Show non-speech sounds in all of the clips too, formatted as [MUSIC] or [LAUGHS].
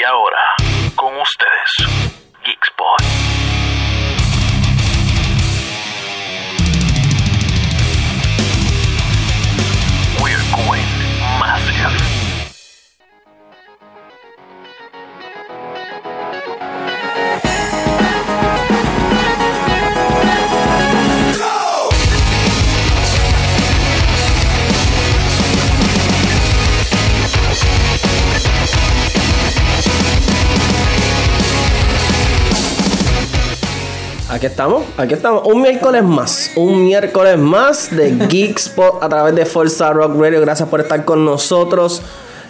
Y ahora, con ustedes, Geekspot. Aquí estamos, aquí estamos. Un miércoles más, un miércoles más de Geekspot a través de Forza Rock Radio. Gracias por estar con nosotros.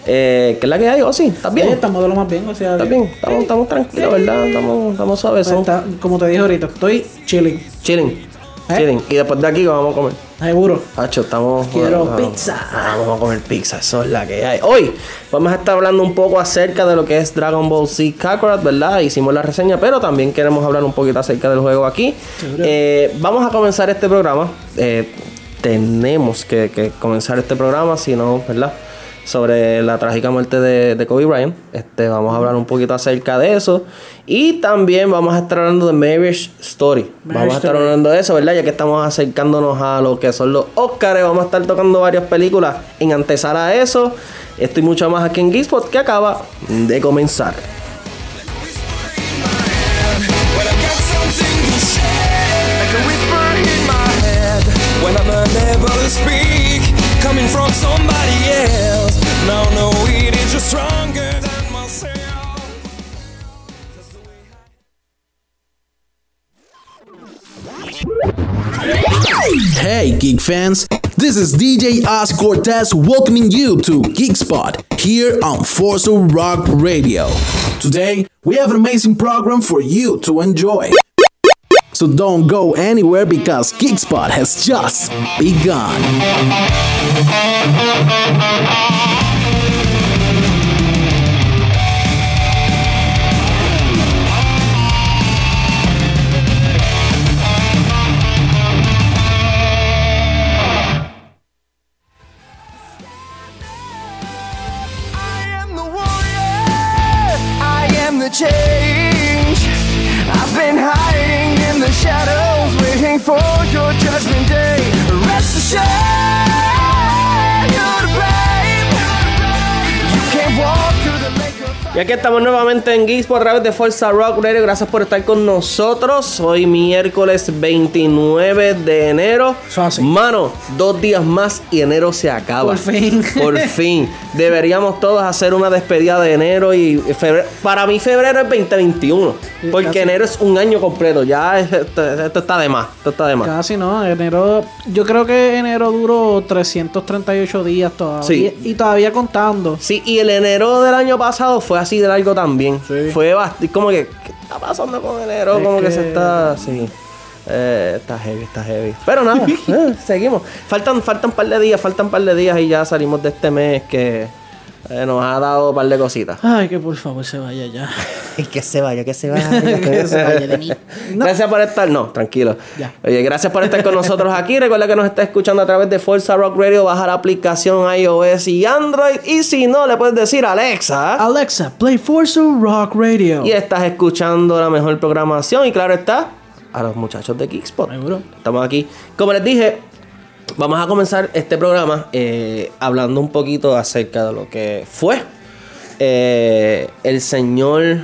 Eh, ¿Qué es la que hay, Osi? ¿Estás bien? Sí, estamos de lo más bien, o sea, ¿Estás bien? Estamos, estamos tranquilos, ¿verdad? Estamos, estamos suaves. Pues está- como te dije ahorita, estoy chilling. Chilling, ¿Eh? chilling. Y después de aquí, ¿qué vamos a comer? Seguro. Hacho, estamos. Quiero ah, pizza. ah, vamos a comer pizza, eso es la que hay. Hoy vamos a estar hablando un poco acerca de lo que es Dragon Ball Z Kakarot, ¿verdad? Hicimos la reseña, pero también queremos hablar un poquito acerca del juego aquí. Eh, vamos a comenzar este programa. Eh, tenemos que, que comenzar este programa, si no, ¿verdad? Sobre la trágica muerte de, de Kobe Bryant. Este, vamos a hablar un poquito acerca de eso. Y también vamos a estar hablando de Marriage Story. vamos a estar Story. hablando de eso, ¿verdad? Ya que estamos acercándonos a lo que son los Oscars, vamos a estar tocando varias películas en antesala a eso. Estoy mucho más aquí en Geekspot que acaba de comenzar. Coming from somebody else. Now no, it is just stronger than myself. Hey, geek fans! This is DJ Oz Cortez welcoming you to GeekSpot here on Forza Rock Radio. Today, we have an amazing program for you to enjoy. So don't go anywhere because GeekSpot has just begun. Y aquí estamos nuevamente en Geeks por través de Forza Rock Radio. Gracias por estar con nosotros. Hoy miércoles 29 de enero. Mano, dos días más y enero se acaba. Por fin. Por [LAUGHS] fin. Deberíamos todos hacer una despedida de enero y febrero. Para mí febrero es 2021. Porque casi. enero es un año completo. Ya es- esto, esto está de más. Esto está de más. Casi no, enero. Yo creo que enero duró 338 días todavía. Sí. Y todavía contando. Sí, y el enero del año pasado fue así de largo también. Sí. Fue bastante. Como que, ¿qué está pasando con enero? Es como que... que- se está. Sí. Eh, está heavy, está heavy. Pero nada, [LAUGHS] eh, seguimos. Faltan, faltan un par de días, faltan un par de días y ya salimos de este mes que eh, nos ha dado un par de cositas. Ay, que por favor se vaya ya. [LAUGHS] que se vaya, que se vaya. [LAUGHS] que se vaya de mí. No. Gracias por estar, no, tranquilo. Ya. Oye, gracias por estar con nosotros aquí. Recuerda que nos está escuchando a través de Forza Rock Radio. Baja la aplicación iOS y Android. Y si no, le puedes decir Alexa. Alexa, play Forza Rock Radio. Y estás escuchando la mejor programación. Y claro está, a los muchachos de Geekspot. Seguro. Estamos aquí. Como les dije, vamos a comenzar este programa eh, hablando un poquito acerca de lo que fue eh, el señor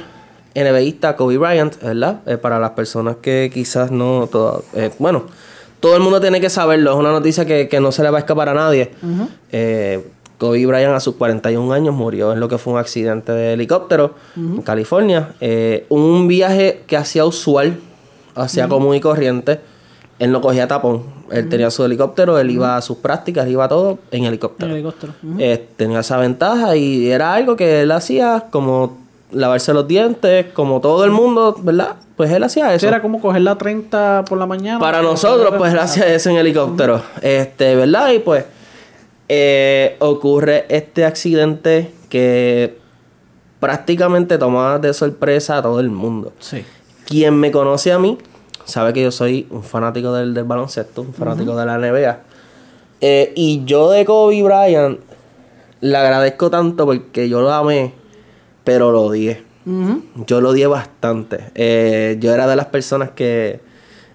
NBAista Kobe Bryant, ¿verdad? Eh, para las personas que quizás no. todo- eh, bueno, todo el mundo tiene que saberlo. Es una noticia que, que no se le va a escapar a nadie. Kobe Bryant a sus 41 años murió en lo que fue un accidente de helicóptero en California. Un viaje que hacía usual, hacía común y corriente. Él no cogía tapón. Él tenía su helicóptero, él iba a sus prácticas, iba a todo en helicóptero. En helicóptero. Eh, tenía esa ventaja y era algo que él hacía como lavarse los dientes, como todo el mundo, ¿verdad? Pues él hacía eso. Era como coger la 30 por la mañana. Para nosotros, pues él hacía eso en helicóptero. Este, ¿verdad? Y pues eh, ocurre este accidente que prácticamente tomaba de sorpresa a todo el mundo. Sí. Quien me conoce a mí sabe que yo soy un fanático del, del baloncesto, un fanático de la NBA. Eh, y yo de Kobe Bryant le agradezco tanto porque yo lo amé pero lo odié. Yo lo odié bastante. Eh, yo era de las personas que...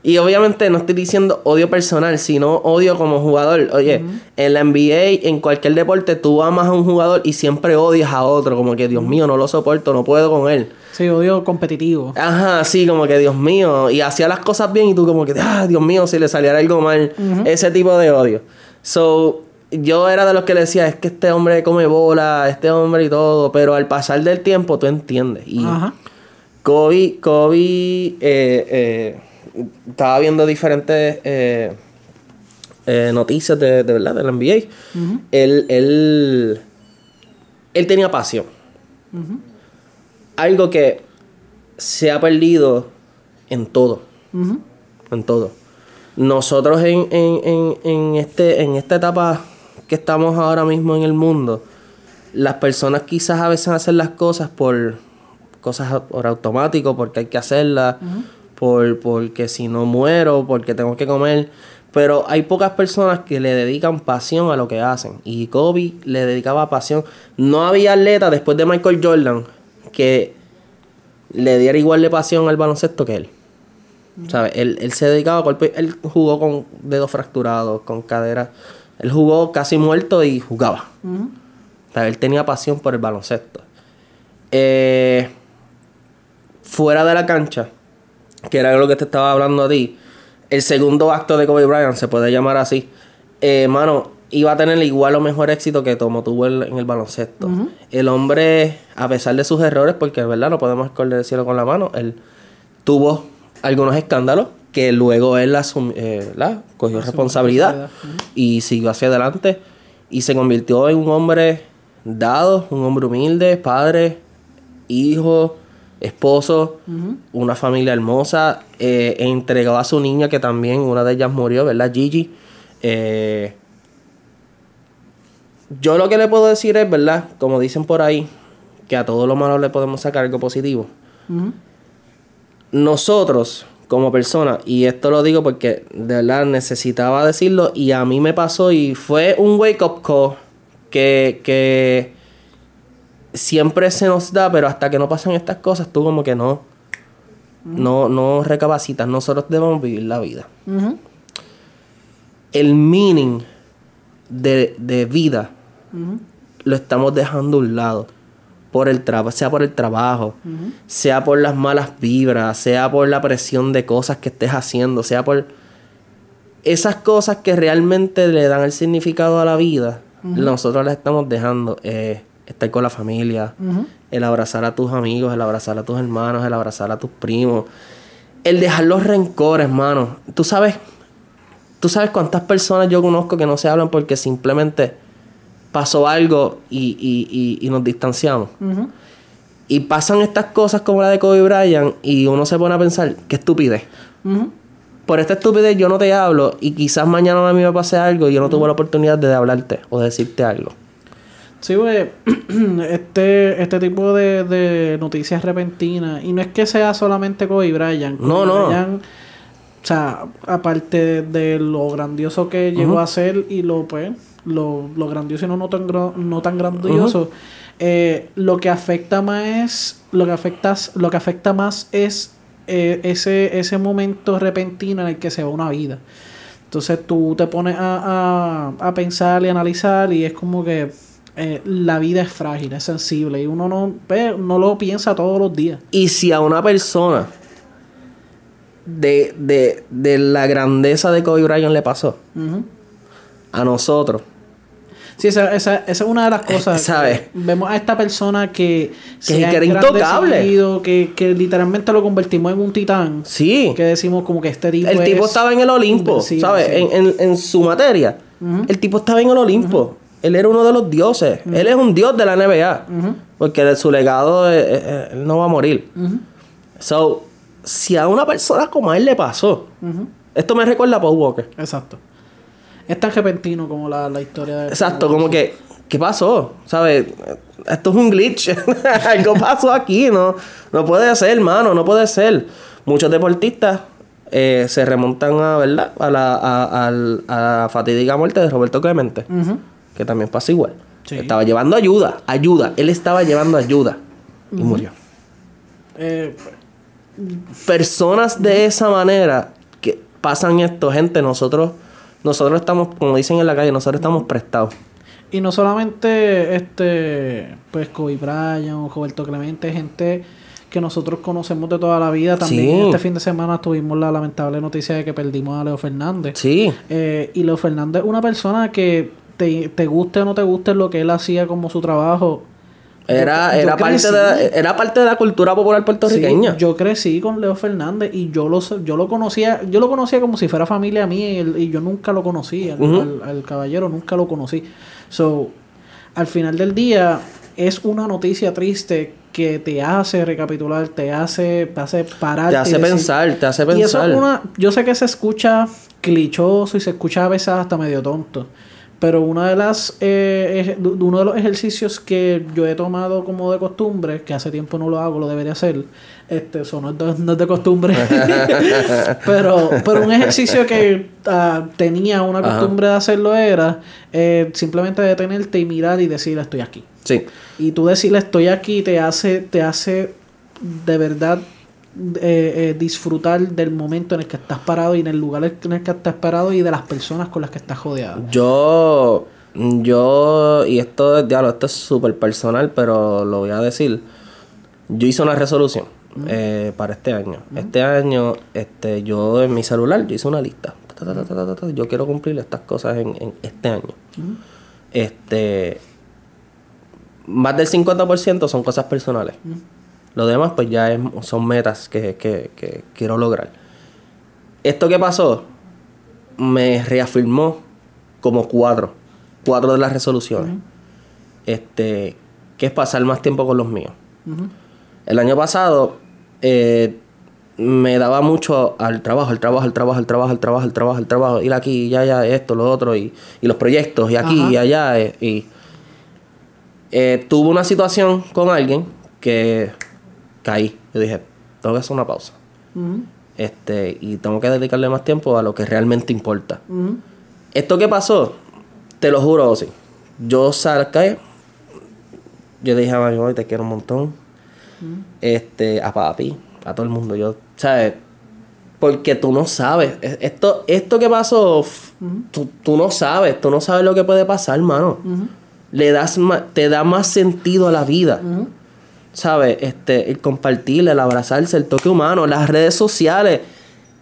Y obviamente no estoy diciendo odio personal, sino odio como jugador. Oye, en la NBA, en cualquier deporte, tú amas a un jugador y siempre odias a otro. Como que, Dios mío, no lo soporto, no puedo con él. Sí, odio competitivo. Ajá, sí, como que Dios mío. Y hacía las cosas bien y tú como que, ah, Dios mío, si le saliera algo mal. Ese tipo de odio. So, yo era de los que le decía, es que este hombre come bola, este hombre y todo. Pero al pasar del tiempo tú entiendes. Y Ajá. Kobe, Kobe eh, eh, estaba viendo diferentes eh, eh, noticias de, de verdad de la NBA. él, él, él tenía pasión. Algo que se ha perdido en todo. En todo. Nosotros en, en, en, en este, en esta etapa que estamos ahora mismo en el mundo, las personas quizás a veces hacen las cosas por cosas por automático, porque hay que hacerlas, por, porque si no muero, porque tengo que comer. Pero hay pocas personas que le dedican pasión a lo que hacen. Y Kobe le dedicaba pasión. No había atleta después de Michael Jordan que le diera igual de pasión al baloncesto que él. ¿Sabes? Él, él se dedicaba a cuerpo. Él jugó con dedos fracturados, con cadera. Él jugó casi muerto y jugaba. O sea, él tenía pasión por el baloncesto. Eh, fuera de la cancha, que era lo que te estaba hablando a ti, el segundo acto de Kobe Bryant, se puede llamar así, eh, mano, iba a tener igual o mejor éxito que como tuvo él en el baloncesto. El hombre, a pesar de sus errores, porque verdad no podemos esconder el cielo con la mano, él tuvo algunos escándalos que luego él asum- eh, ¿la? cogió responsabilidad y siguió hacia adelante y se convirtió en un hombre dado, un hombre humilde, padre, hijo, esposo, una familia hermosa, eh, entregó a su niña que también una de ellas murió, ¿verdad? Gigi. Eh, yo lo que le puedo decir es, ¿verdad? Como dicen por ahí, que a todo lo malo le podemos sacar algo positivo. Nosotros, como personas, y esto lo digo porque de verdad necesitaba decirlo, y a mí me pasó y fue un wake up call que, que siempre se nos da, pero hasta que no pasan estas cosas, tú como que no, no, no recapacitas. Nosotros debemos vivir la vida. El meaning de, de vida lo estamos dejando a un lado. Por el trabajo, sea por el trabajo, sea por las malas vibras, sea por la presión de cosas que estés haciendo, sea por esas cosas que realmente le dan el significado a la vida, nosotros las estamos dejando. eh, estar con la familia, el abrazar a tus amigos, el abrazar a tus hermanos, el abrazar a tus primos, el dejar los rencores, hermano. Tú sabes, tú sabes cuántas personas yo conozco que no se hablan porque simplemente pasó algo y, y- y- y nos distanciamos. Y pasan estas cosas como la de Kobe Bryant y uno se pone a pensar, qué estupidez. Por esta estupidez yo no te hablo y quizás mañana a mí me pase algo y yo no tuve la oportunidad de hablarte o de decirte algo. Sí, pues, [CLEARS THROAT] este, este tipo de, de noticias repentinas, y no es que sea solamente Kobe Bryant. Kobe No, no. Bryant, o sea, aparte de lo grandioso que llegó a ser y lo, pues, lo, lo grandioso y no, no tan, no tan grandioso, eh, lo que afecta más es, lo que afecta, lo que afecta más es eh, ese, ese momento repentino en el que se va una vida. Entonces tú te pones a, a, a pensar y analizar y es como que eh, la vida es frágil, es sensible y uno no, ve- no lo piensa todos los días. Y si a una persona de, de, de la grandeza de Kobe Bryant le pasó, a nosotros, Sí, esa, esa, esa es una de las cosas. ¿Sabes? Vemos a esta persona que, Que- que era intocable. Que, que literalmente lo convertimos en un titán. sí. Que decimos como que este tipo El tipo es estaba en el Olimpo, ¿sabes? En, en- en su materia. El tipo estaba en el Olimpo. Él era uno de los dioses. Él es un dios de la NBA. Porque de su legado, eh, eh, él no va a morir. So, si a una persona como a él le pasó, esto me recuerda a Paul Walker. Exacto. Es tan repentino como la, la historia de... Exacto, como que, ¿qué pasó? ¿Sabes? Esto es un glitch. [LAUGHS] Algo pasó aquí, ¿no? No puede ser, hermano, no puede ser. Muchos deportistas eh, se remontan a, ¿verdad? A la, a, a la fatídica muerte de Roberto Clemente, que también pasa igual. Sí. Estaba llevando ayuda, ayuda. Él estaba llevando ayuda. y murió. Eh, Personas de esa manera que pasan esto, gente, nosotros, nosotros estamos, como dicen en la calle, nosotros estamos prestados. y no solamente este, pues Kobe Bryant, Roberto Clemente, gente que nosotros conocemos de toda la vida. También Sí. este fin de semana tuvimos la lamentable noticia de que perdimos a Leo Fernández. Sí, Eh, y Leo Fernández, una persona que te, te guste o no te guste lo que él hacía como su trabajo. Era, Yo- yo era, parte de la, era parte de la cultura popular puertorriqueña. Sí, yo crecí con Leo Fernández y yo lo, yo lo conocía, yo lo conocía como si fuera familia mía y, y yo nunca lo conocí, al, Ujú. al- al caballero nunca lo conocí. So, al final del día es una noticia triste que te hace recapitular, te hace, te hace parar. te hace pensar, te hace Y eso pensar. es una, yo sé que se escucha clichoso y se escucha a veces hasta medio tonto. Pero una de las eh, uno de los ejercicios que yo he tomado como de costumbre, que hace tiempo no lo hago, lo debería hacer, este, eso no es de, no es de costumbre. [LAUGHS] pero, pero un ejercicio que ah, tenía una Ajá. costumbre de hacerlo era eh, simplemente detenerte y mirar y decir estoy aquí. Sí. Y tú decirle estoy aquí te hace, te hace de verdad eh, eh, disfrutar del momento en el que estás parado y en el lugar en el que estás parado y de las personas con las que estás rodeado. Yo, yo, y esto es, diablo, esto es súper personal, pero lo voy a decir. Yo hice una resolución eh, para este año. Este año, este, yo en mi celular, yo hice una lista. Ta, ta, ta, ta, ta, ta, Yo quiero cumplir estas cosas en, en este año. Este, más del 50% son cosas personales. Lo demás, pues ya es- son metas que, que- que quiero lograr. Esto que pasó me reafirmó como cuatro. Cuatro de las resoluciones. Este, que es pasar más tiempo con los míos. El año pasado eh, me daba mucho al trabajo, al trabajo, al trabajo, al trabajo, al trabajo, al trabajo, al trabajo, ir aquí, y allá, esto, lo otro, y, y los proyectos, y aquí, Ajá. y allá. eh, y eh, tuve una situación con alguien que caí. Yo dije, tengo que hacer una pausa. Ujú, Este, y tengo que dedicarle más tiempo a lo que realmente importa. ujú. Esto que pasó, te lo juro, sí. Yo salí, yo dije a mami, "Mami, te quiero un montón. Este, a papi, a todo el mundo. Yo, ¿sabes? Porque tú no sabes. E- Esto, esto que pasó, tú, tú no sabes. Tú no sabes lo que puede pasar, mano. Le das te da más sentido a la vida. ¿Sabes? Este, el compartir, el abrazarse, el toque humano, las redes sociales,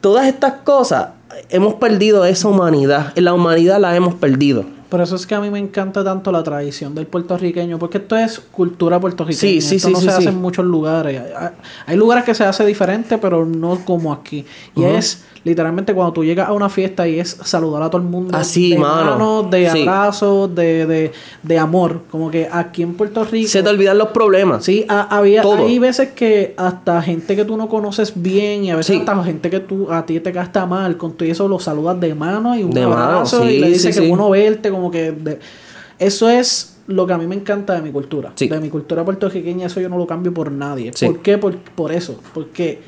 todas estas cosas, hemos perdido esa humanidad. La humanidad la hemos perdido. Por eso es que a mí me encanta tanto la tradición del puertorriqueño, porque esto es cultura puertorriqueña. Sí, sí, esto sí, no se hace en muchos lugares. Hay, hay lugares que se hace diferente, pero no como aquí. Y es literalmente cuando tú llegas a una fiesta y es saludar a todo el mundo. Así, de mano. manos, de Sí. abrazos, de, de, de amor. Como que aquí en Puerto Rico. Se te olvidan los problemas. Sí, ha- había, Todo. hay veces que hasta gente que tú no conoces bien y a veces Sí. hasta gente que tú a ti te gasta mal, con todo eso lo saludas de mano y un De mano, abrazo sí, y le dices que bueno verte, como que de- eso es lo que a mí me encanta de mi cultura, de mi cultura puertorriqueña, eso yo no lo cambio por nadie. ¿Por qué? Por, por eso, porque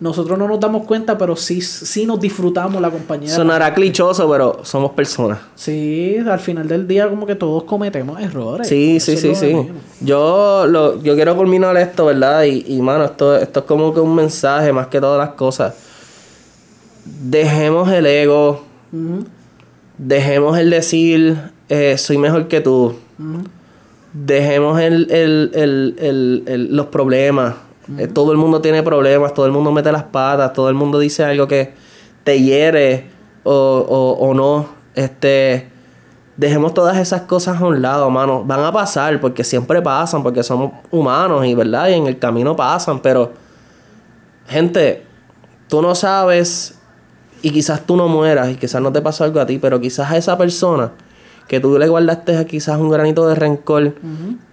nosotros no nos damos cuenta, pero sí, sí nos disfrutamos la compañía. Sonará clichoso, pero somos personas. Sí, al final del día como que todos cometemos errores. Sí, Eso sí, sí, sí. Yo, lo, yo quiero culminar esto, ¿verdad? Y, y mano, esto, esto es como que un mensaje más que todas las cosas. Dejemos el ego. Dejemos el decir, eh, soy mejor que tú. ujú. Dejemos el, el- el- el- el- los problemas. Eh, todo el mundo tiene problemas, todo el mundo mete las patas, todo el mundo dice algo que te hiere o, o- o no. Este, dejemos todas esas cosas a un lado, mano. Van a pasar porque siempre pasan, porque somos humanos y verdad, y en el camino pasan, pero gente, tú no sabes y quizás tú no mueras y quizás no te pasó algo a ti, pero quizás a esa persona que tú le guardaste quizás un granito de rencor,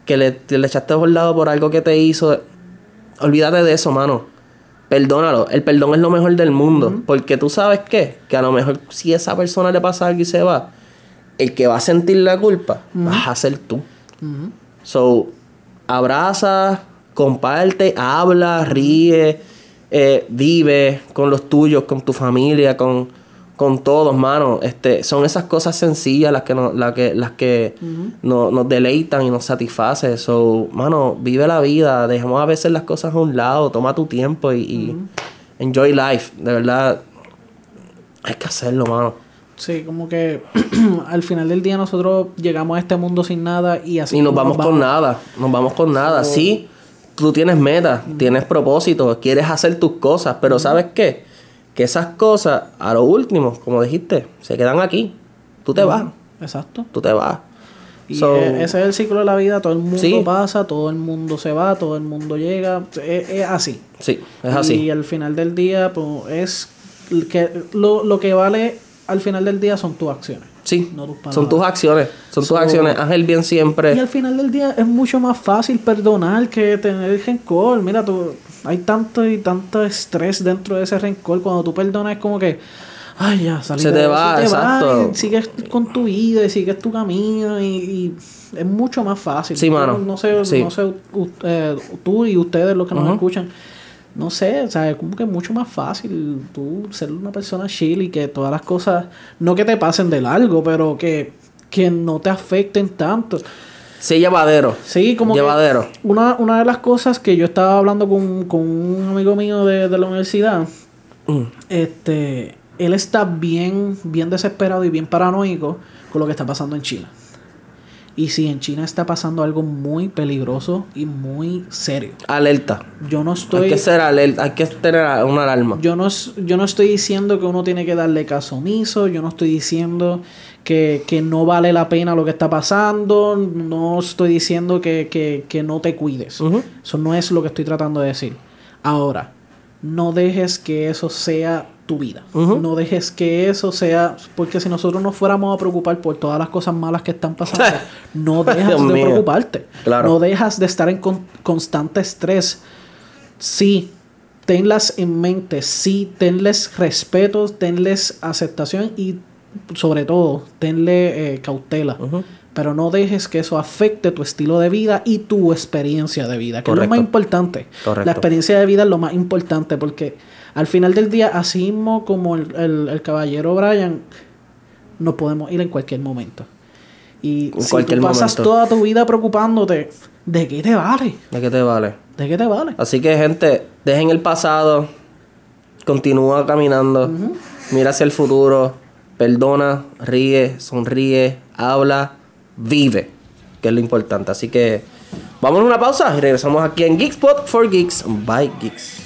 que le, le echaste por lado por algo que te hizo, olvídate de eso, mano. Perdónalo. El perdón es lo mejor del mundo. Porque tú sabes qué? Que a lo mejor si a esa persona le pasa algo y se va, el que va a sentir la culpa vas a ser tú. So, abraza, comparte, habla, ríe, eh, vive con los tuyos, con tu familia, con, con todos, mano. Este, son esas cosas sencillas las que nos, las que, las que no- nos deleitan y nos satisface. So, mano, vive la vida, dejemos a veces las cosas a un lado, toma tu tiempo y, y enjoy life. De verdad, hay que hacerlo, mano. Sí, como que [CLEARS THROAT] al final del día nosotros llegamos a este mundo sin nada y así Y nos vamos con nada, nos vamos con nada. Sí, tú tienes metas, tienes propósitos, quieres hacer tus cosas, pero ¿sabes qué? Que esas cosas, a lo último, como dijiste, se quedan aquí. Tú te vas, Exacto. tú te vas. Y So, e- ese es el ciclo de la vida, todo el mundo Sí. pasa, todo el mundo se va, todo el mundo llega, es, es así. Sí, es Y así. al final del día, pues es que lo, lo que vale al final del día son tus acciones. Sí, no tus son tus acciones, son tus acciones. Ángel bien Y siempre. al final del día es mucho más fácil perdonar que tener rencor. Mira, tú, hay tanto y tanto estrés dentro de ese rencor. Cuando tú perdonas es como que, ay, ya, salí Se de te eso, va, te exacto. y sigues con tu vida y sigues tu camino y, y es mucho más fácil. Sí, mano. No sé, Sí. no sé u- eh, tú y ustedes los que nos escuchan. No sé, o sea, es como que es mucho más fácil tú ser una persona chill y que todas las cosas, no que te pasen de largo, pero que, que no te afecten tanto. Sí, llevadero. Sí, como que Llevadero. una, una de las cosas que yo estaba hablando con, con un amigo mío de, de la universidad, Mm. este, él está bien, bien desesperado y bien paranoico con lo que está pasando en China. Y sí, en China está pasando algo muy peligroso y muy serio. Alerta. Yo no Hay estoy... que ser alerta, hay que tener una alarma. Yo no, yo no estoy diciendo que uno tiene que darle caso omiso, yo no estoy diciendo que, que no vale la pena lo que está pasando, no estoy diciendo que, que- que no te cuides. Eso no es lo que estoy tratando de decir. Ahora, no dejes que eso sea tu vida. No dejes que eso sea... Porque si nosotros nos fuéramos a preocupar por todas las cosas malas que están pasando, [LAUGHS] no dejas Dios de mío. preocuparte. Claro. No dejas de estar en con- constante estrés. Sí, tenlas en mente, sí, tenles respeto, tenles aceptación y sobre todo, tenle eh, cautela. Pero no dejes que eso afecte tu estilo de vida y tu experiencia de vida, que es lo más importante. Correcto. La experiencia de vida es lo más importante porque al final del día, así mismo como el, el- el caballero Brian, nos podemos ir en cualquier momento. Y En si cualquier tú pasas momento. toda tu vida preocupándote, ¿de qué te vale? ¿De qué te vale? ¿De qué te vale? Así que, gente, dejen el pasado, continúa caminando, mira hacia el futuro, perdona, ríe, sonríe, habla, vive, que es lo importante. Así que, vamos a una pausa y regresamos aquí en Geekspot for Geeks by Geeks.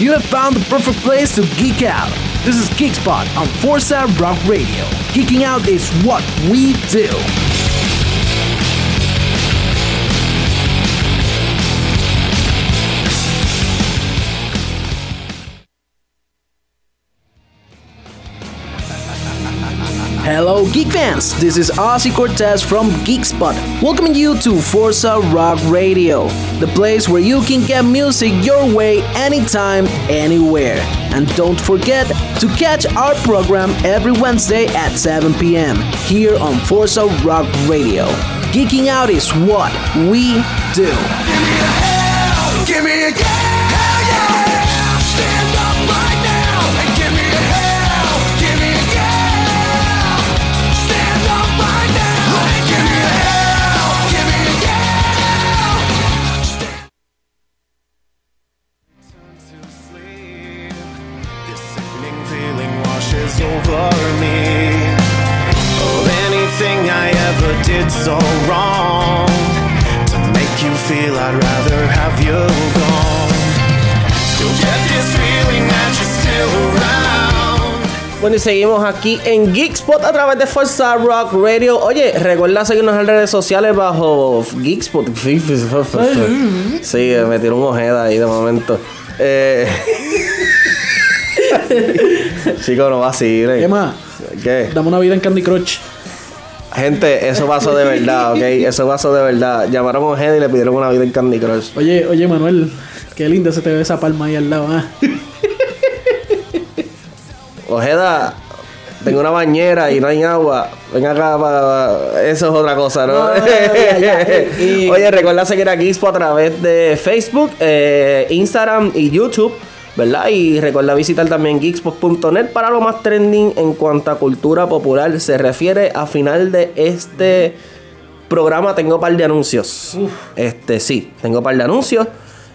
You have found the perfect place to geek out. This is Geekspot on Forza Rock Radio. Geeking out is what we do. Hello, geek fans! This is Ozzy Cortez from Geekspot, welcoming you to Forza Rock Radio, the place where you can get music your way anytime, anywhere. And don't forget to catch our program every Wednesday at 7 p.m. here on Forza Rock Radio. Geeking out is what we do. Seguimos aquí en Geekspot a través de Forza Rock Radio. Oye, recuerda seguirnos en redes sociales bajo Geekspot. [LAUGHS] Sí, me tiró un ojeda ahí de momento. Eh, [LAUGHS] Chico, no vacile. Emma, ¿Qué? dame una vida en Candy Crush. Gente, eso pasó de verdad, ¿ok? Eso pasó de verdad. Llamaron a Ojeda y le pidieron una vida en Candy Crush. Oye, oye, Manuel, qué linda se te ve esa palma ahí al lado, ¿ah? Ojeda, tengo una bañera y no hay agua. Ven acá para... Eso es otra cosa, ¿no? [LAUGHS] Y- Oye, recuerda seguir a Gizpo a través de Facebook, eh, Instagram y YouTube, ¿verdad? Y recuerda visitar también geekspot.net para lo más trending en cuanto a cultura popular se refiere. A final de este programa tengo un par de anuncios. Este, sí, tengo un par de anuncios.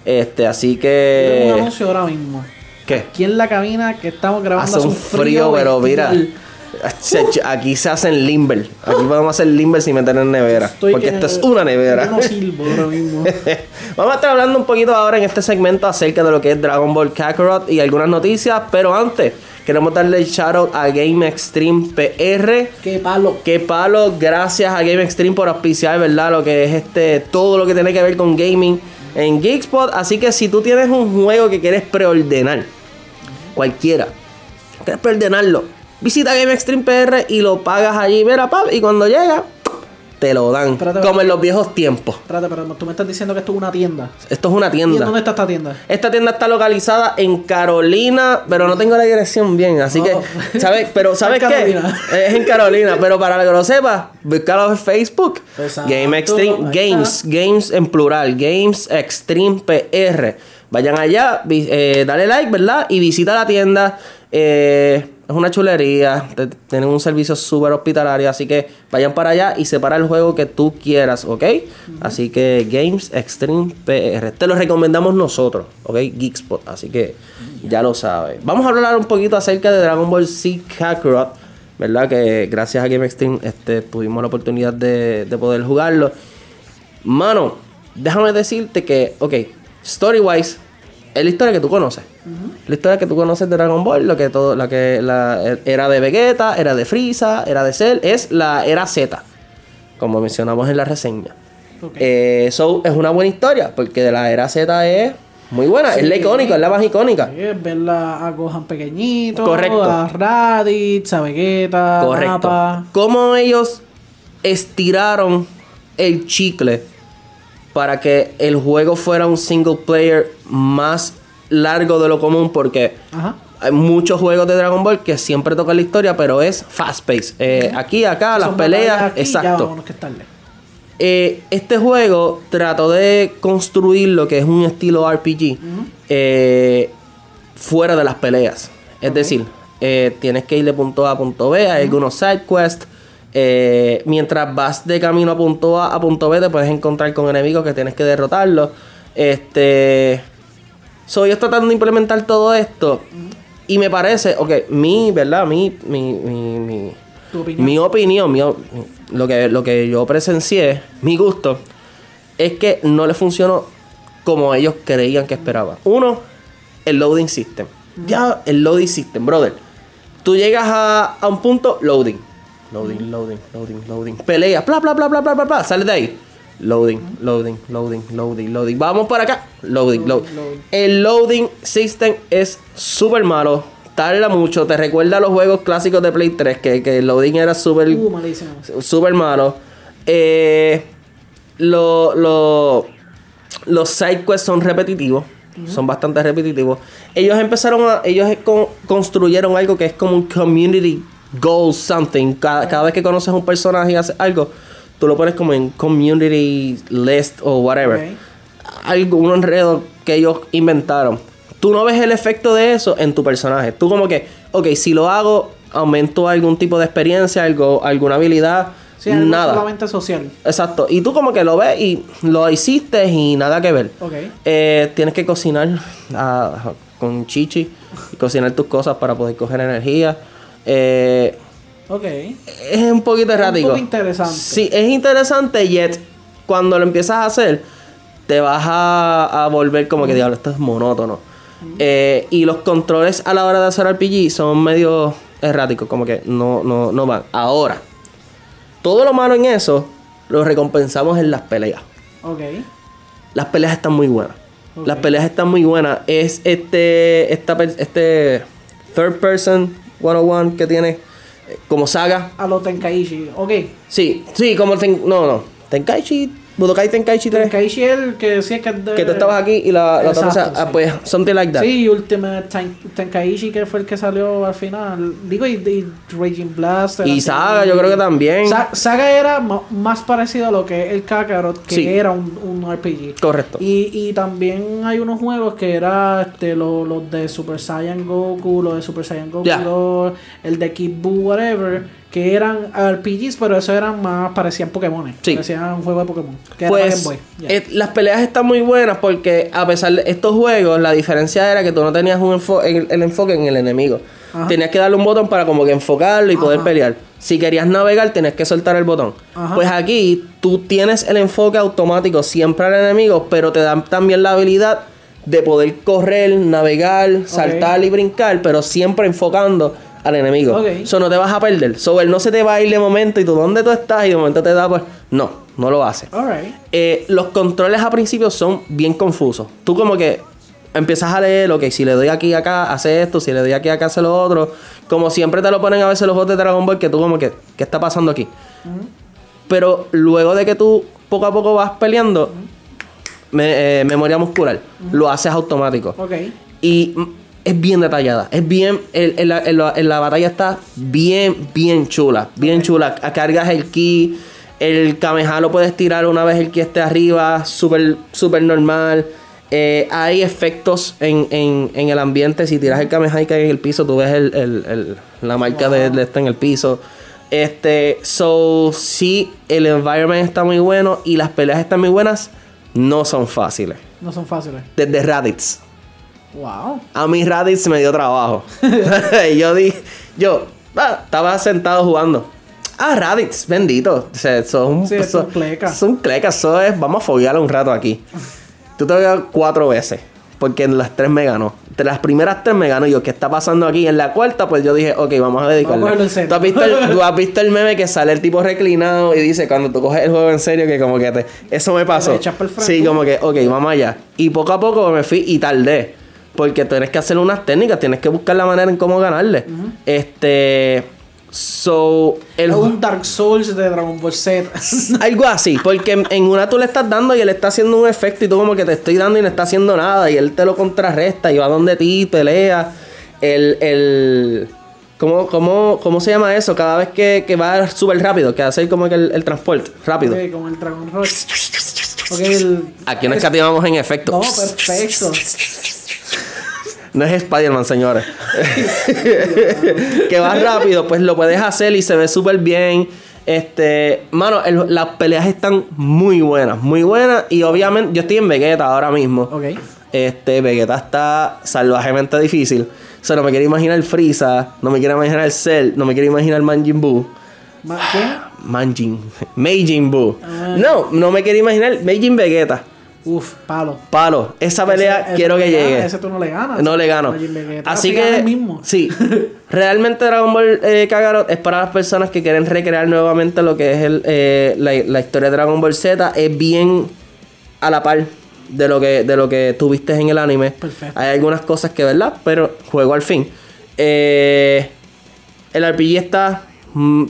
Este, así Tengo un que... anuncio ahora mismo. ¿Qué? Aquí en la cabina que estamos grabando Hace un frío, pero mira. Aquí se hacen limber. Aquí podemos hacer limber sin meter en nevera. Estoy porque que- esto es una nevera. No sirvo ahora mismo. [LAUGHS] Vamos a estar hablando un poquito ahora en este segmento acerca de lo que es Dragon Ball Kakarot y algunas noticias. Pero antes, queremos darle el shoutout a Game Extreme PR. qué palo. Qué palo, gracias a Game Extreme por auspiciar, ¿verdad? Lo que es este, todo lo que tiene que ver con gaming en Geekspot. Así que si tú tienes un juego que quieres preordenar, cualquiera, quieres preordenarlo, visita Game Extreme PR y lo pagas allí, mira, pap, y cuando llega, te lo dan. Espérate, como en los viejos tiempos. Espérate, pero tú me estás diciendo que esto es una tienda. Esto es una ¿Y en tienda. dónde está esta tienda? Esta tienda está localizada en Carolina, pero no tengo la dirección bien, así No. [LAUGHS] que, ¿sabes? Pero [LAUGHS] ¿sabes qué? Carolina. Es en Carolina, [LAUGHS] pero para que lo sepas, búscalo en Facebook. Exacto, Game Extreme Games, Games en plural, Games Extreme PR. Vayan allá, eh, dale like, ¿verdad? Y visita la tienda. Eh, es una chulería. te- tienen un servicio súper hospitalario. Así que vayan para allá y separa el juego que tú quieras, ¿ok? Así que Games Extreme PR. Te lo recomendamos nosotros, ¿ok? Geekspot. Así que ya lo sabes. Vamos a hablar un poquito acerca de Dragon Ball Z Kakarot. ¿Verdad? Que gracias a Game Extreme este, tuvimos la oportunidad de, de poder jugarlo. Mano, déjame decirte que, ok, story-wise, es la historia que tú conoces. La historia que tú conoces de Dragon Ball, lo que todo, la que la, era de Vegeta, era de Frieza, era de Cell, es la era Z, como mencionamos en la reseña. Ok. Eh, so, es una buena historia, porque de la era Z es muy buena, es la icónica, es la más icónica. Sí, es verla a Gohan pequeñito, Correcto. a Raditz, a Vegeta, Correcto. ¿Cómo ellos estiraron el chicle para que el juego fuera un single player más largo de lo común? Porque Ajá. hay muchos juegos de Dragon Ball que siempre tocan la historia, pero es fast pace. Eh, aquí, acá, las Son peleas, aquí, exacto. Eh, este juego trató de construir lo que es un estilo RPG eh, fuera de las peleas. Es decir, tienes que ir de punto A a punto B, hay algunos side quests. mientras vas de camino a punto A a punto B, te puedes encontrar con enemigos que tienes que derrotarlos. Este. Soy yo tratando de implementar todo esto. Y me parece, ok, mi, ¿verdad? Mi, mi, mi, mi, Tu opinión. mi opinión, mi lo, que, lo que yo presencié, mi gusto, es que no le funcionó como ellos creían que esperaban. Uno, el loading system. Ya el loading system, brother. Tú llegas a, a un punto, loading. Loading, loading, loading, loading. Pelea, bla, bla, bla, bla, bla, bla, bla. Sales de ahí. Loading, loading, loading, loading, loading. Vamos para acá. Loading, loading. El loading system es súper malo. Tarda mucho. Te recuerda a los juegos clásicos de Play 3. Que, que el loading era súper Uh, súper malo. Eh, lo- lo- los side quests son repetitivos. Son bastante repetitivos. Ellos empezaron a. Ellos con- construyeron algo que es como un community goal something. Cada, cada vez que conoces un personaje y haces algo, tú lo pones como en community list o whatever. Ok. Algo, un enredo que ellos inventaron. Tú no ves el efecto de eso en tu personaje. Tú como que, ok, si lo hago, aumento algún tipo de experiencia, algo, alguna habilidad. Sí, algo nada. solamente social. Exacto. Y tú como que lo ves y lo hiciste y nada que ver. Ok. Eh, tienes que cocinar ah, con chichi y cocinar tus cosas para poder coger energía. Eh, Ok. es un poquito errático. poco interesante. Sí, es interesante, yet cuando lo empiezas a hacer, te vas a, a volver como que, diablo, esto es monótono. Eh, y los controles a la hora de hacer RPG son medio erráticos, como que no, no, no van. Ahora, todo lo malo en eso lo recompensamos en las peleas. Ok. Las peleas están muy buenas. Las peleas están muy buenas. Es este. Esta, este. third person 101 que tiene como saga. A lo Tenkaichi. Ok. Sí, sí, como ten, no, no, Tenkaichi, Budokai Tenkaichi 3. Tenkaichi el que es que de... Que tú estabas aquí y la, otra ah, pues something like that. Sí, Ultimate Ten- Tenkaichi que fue el que salió al final. Digo, y, y Raging Blast. Y. Saga, yo creo que también. Sa- Saga era más parecido a lo que es el Kakarot, que Sí. era un, un RPG. Correcto. Y, y también hay unos juegos que era este, lo- los de Super Saiyan Goku, los de Super Saiyan Goku Ya. 2, el de Kid Buu, whatever, que eran RPGs, pero eso eran más, parecían Pokémon. Sí. Parecían un juego de Pokémon. Que Pues Game Boy. Eh, las peleas están muy buenas porque a pesar de estos juegos, la diferencia era que tú no tenías un enfo- el, el enfoque en el enemigo. Ajá. Tenías que darle un botón para como que enfocarlo y poder pelear. Si querías navegar, tenías que soltar el botón. Ajá. Pues aquí tú tienes el enfoque automático siempre al enemigo, pero te dan también la habilidad de poder correr, navegar, saltar y brincar, pero siempre enfocando al enemigo. Ok. Eso no te vas a perder. So, él no se te va a ir de momento y tú dónde tú estás y de momento te da pues no, no lo hace. Eh, los controles a principio son bien confusos. Tú como que empiezas a leer, ok, si le doy aquí acá, hace esto, si le doy aquí acá, hace lo otro. Como siempre te lo ponen a veces los juegos de Dragon Ball, que tú como que, ¿qué está pasando aquí? Pero luego de que tú poco a poco vas peleando, me- eh, memoria muscular, lo haces automático. Ok. Y es bien detallada. Es bien. el- el- la- la- la batalla está bien, bien chula. Bien chula. Cargas el ki. El Kameha lo puedes tirar una vez el ki esté arriba. Súper, súper normal. Eh, hay efectos en, en- en el ambiente. Si tiras el Kameha y cae en el piso, tú ves el- el- el- la marca de, de esto en el piso. Este, so, sí, el environment está muy bueno y las peleas están muy buenas. No son fáciles. No son fáciles. Desde Raditz. Wow. A mí Raditz me dio trabajo. [LAUGHS] [LAUGHS] Y yo di, yo ah, estaba sentado jugando. Ah, Raditz, bendito. O sea, son, Sí, son, clecas. Son clecas, eso es, vamos a foguearlo un rato aquí. Tú te voy cuatro veces. Porque en las tres me ganó. Entre las primeras tres me ganó. Y yo, ¿qué está pasando aquí? En la cuarta, pues yo dije, ok, vamos a dedicarle. ¿Tú, has visto el, tú has visto el meme que sale el tipo reclinado y dice, cuando tú coges el juego en serio, que como que te... Eso me pasó. Sí, como que, ok, vamos allá. Y poco a poco me fui y tardé. Porque tienes que hacer unas técnicas, tienes que buscar la manera en cómo ganarle. Este. So. El, Es un Dark Souls de Dragon Ball Z. [LAUGHS] algo así, porque en, una tú le estás dando y él está haciendo un efecto y tú como que te estoy dando y no está haciendo nada y él te lo contrarresta y va donde ti, pelea. El, el, ¿cómo, cómo, cómo se llama eso? Cada vez que, que va súper rápido, que hace como que el, el transporte, rápido. Ok, como el Dragon el... Aquí no es- en efecto. No, perfecto. No es Spider-Man, señores. [LAUGHS] que va rápido, pues lo puedes hacer y se ve súper bien. Este, mano, el- las peleas están muy buenas, muy buenas. Y obviamente, yo estoy en Vegeta ahora mismo. Ok. Este, Vegeta está salvajemente difícil. O sea, no me quiero imaginar Frieza, no me quiero imaginar Cell, no me quiero imaginar Manjin Buu. Ma- ¿Quién? Manjin, Meijin Buu. Ah. No, no me quiero imaginar Meijin Vegeta. Uf, palo. Palo, esa pelea Ese- quiero que llegue. Ese tú no le ganas. No le gano. Así que, mismo. sí, [LAUGHS] realmente Dragon Ball eh, Kakarot es para las personas que quieren recrear nuevamente lo que es el, eh, la, la historia de Dragon Ball Z. Es bien a la par de lo que, de lo que tuviste en el anime. Perfecto. Hay algunas cosas que, ¿verdad? Pero juego al fin. Eh, el RPG está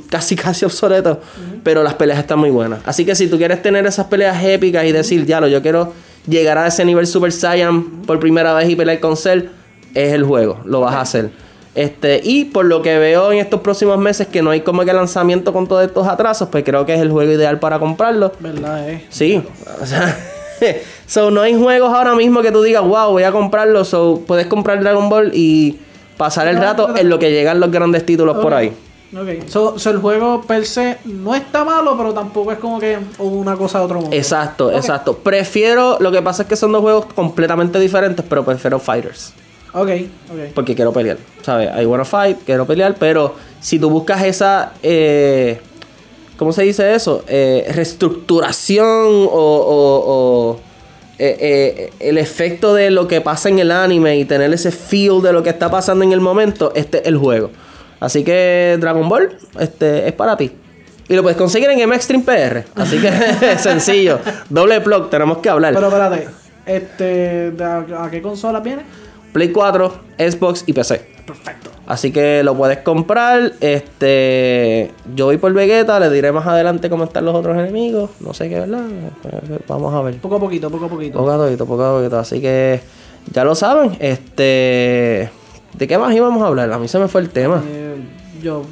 casi casi obsoleto, pero las peleas están muy buenas. Así que si tú quieres tener esas peleas épicas y decir, ya lo, yo quiero llegar a ese nivel Super Saiyan por primera vez y pelear con Cell, es el juego, lo vas a hacer. Este, y por lo que veo en estos próximos meses que no hay como que lanzamiento con todos estos atrasos, pues creo que es el juego ideal para comprarlo. ¿Verdad, eh? Sí, o sea, [LAUGHS] so no hay juegos ahora mismo que tú digas, wow, voy a comprarlo, so puedes comprar Dragon Ball y pasar el rato en lo que llegan los grandes títulos por ahí. Ok. So, so el juego per se no está malo, pero tampoco es como que una cosa de otro mundo. Exacto, exacto. Prefiero, lo que pasa es que son dos juegos completamente diferentes, pero prefiero Fighters. Ok, ok. Porque quiero pelear, ¿sabes? I wanna fight, quiero pelear, pero si tú buscas esa, eh, ¿cómo se dice eso? Eh, reestructuración o, o- o, eh, eh, el efecto de lo que pasa en el anime y tener ese feel de lo que está pasando en el momento, este es el juego. Así que Dragon Ball este, es para ti. Y lo puedes conseguir en M-Extreme PR. Así que [LAUGHS] [LAUGHS] sencillo. Doble plug, tenemos que hablar. Pero espérate, este, ¿de a, qué consola viene? Play 4, Xbox y PC. Perfecto. Así que lo puedes comprar. Este, yo voy por Vegeta, le diré más adelante cómo están los otros enemigos. No sé qué, ¿verdad? Vamos a ver. Poco a poquito, poco a poquito. Poco a poquito, poco a poquito. Así que ya lo saben. Este, ¿de qué más íbamos a hablar? A mí se me fue el tema. Eh, yo.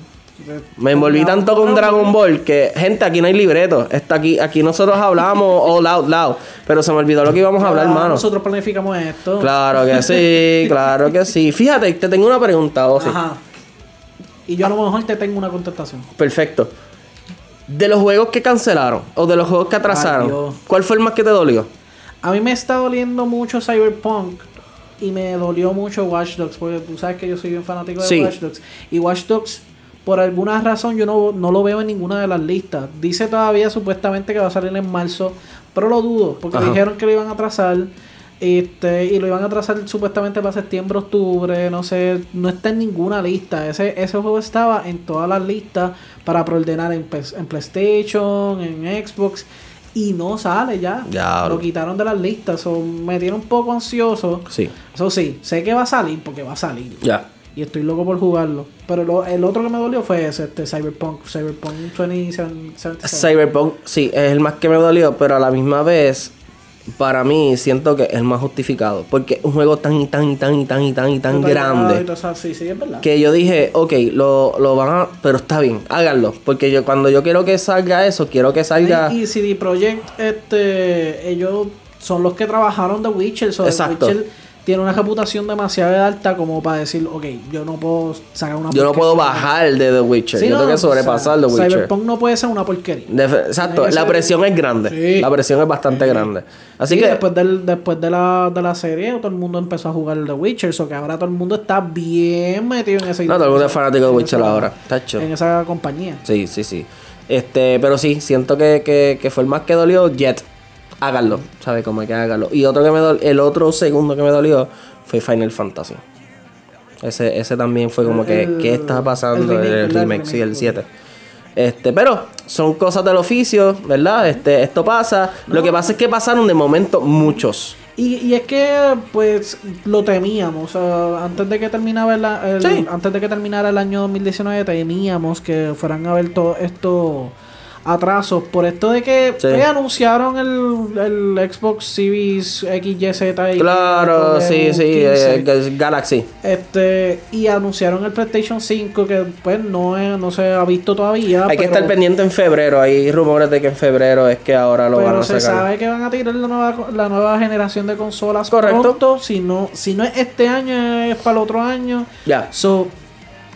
Me envolví tanto con Dragon Ball que, gente, aquí no hay libreto. Está aquí, aquí nosotros hablamos [LAUGHS] all out loud. Pero se me olvidó lo que íbamos a hablar, Ah, hermano. Nosotros planificamos esto. Claro que sí, [LAUGHS] claro que sí. Fíjate, te tengo una pregunta, Ozzy. Ajá. Y yo a lo mejor te tengo una contestación. Perfecto. De los juegos que cancelaron o de los juegos que atrasaron. ¿cuál fue el más que te dolió? A mí me está doliendo mucho Cyberpunk. Y me dolió mucho Watch Dogs. Porque tú sabes que yo soy bien fanático de Sí. Watch Dogs. Y Watch Dogs, por alguna razón, yo no, no lo veo en ninguna de las listas. Dice todavía supuestamente que va a salir en marzo. Pero lo dudo. Porque Ajá. dijeron que lo iban a atrasar. Este, y lo iban a atrasar supuestamente para septiembre, octubre, no sé, no está en ninguna lista. Ese, ese juego estaba en todas las listas para preordenar en, en PlayStation, en Xbox, y no sale ya. Ya, lo quitaron de las listas, o me tiene un poco ansioso. Sí. Eso sí, sé que va a salir porque va a salir. Ya. Y estoy loco por jugarlo. Pero lo- el otro que me dolió fue ese, este Cyberpunk, Cyberpunk 2077. Cyberpunk, sí, es el más que me dolió, pero a la misma vez, para mí, siento que es el más justificado. Porque es un juego tan y tan y tan y tan y tan y tan grande. todo eso, Sí, sí, es verdad. Que yo dije, ok, lo, lo van a. Pero está bien, háganlo. Porque yo cuando yo quiero que salga eso, quiero que salga. Y, y CD Projekt, este, ellos son los que trabajaron The Witcher. So The Exacto. Witcher tiene una reputación demasiado alta como para decir, ok, yo no puedo sacar una Yo no puedo bajar de The Witcher. Sí, yo no, tengo que o sea, sobrepasar The Witcher. Cyberpunk no puede ser una porquería. Exacto, la ser- presión es grande. Sí. La presión es bastante grande. Así Sí, que. después, del, después de, la, de la serie, todo el mundo empezó a jugar The Witcher. So que ahora todo el mundo está bien metido en ese No, todo el mundo es fanático de en Witcher esa- ahora, tacho. En esa compañía. Sí, sí, sí. Este, pero sí, siento que, que, que fue el más que dolió. Jet, háganlo, ¿sabes? Como hay que háganlo. Y otro que me dolió, el otro segundo que me dolió fue Final Fantasy. Ese, ese también fue como que, El- ¿qué está pasando? el El remake, sí, el remake. 7. Este, pero son cosas del oficio, ¿verdad? Este, esto pasa. Lo que pasa es que pasaron de momento muchos. Y, y es que, pues, lo temíamos. Antes de que terminara el, el- Sí. antes de que terminara el año 2019, temíamos que fueran a haber todos estos atrasos. Por esto de que Sí. eh, anunciaron el, el Xbox Series XYZ y Claro, sí, sí, 15. eh, Galaxy. Este, y anunciaron el PlayStation 5 que pues no, es- no se ha visto todavía. Hay que estar pendiente en febrero. Hay rumores de que en febrero es que ahora lo van Pero a se sacar. sabe que van a tirar la nueva, la nueva generación de consolas Correcto. pronto. Si no, si no es este año, es para el otro año. Ya. So,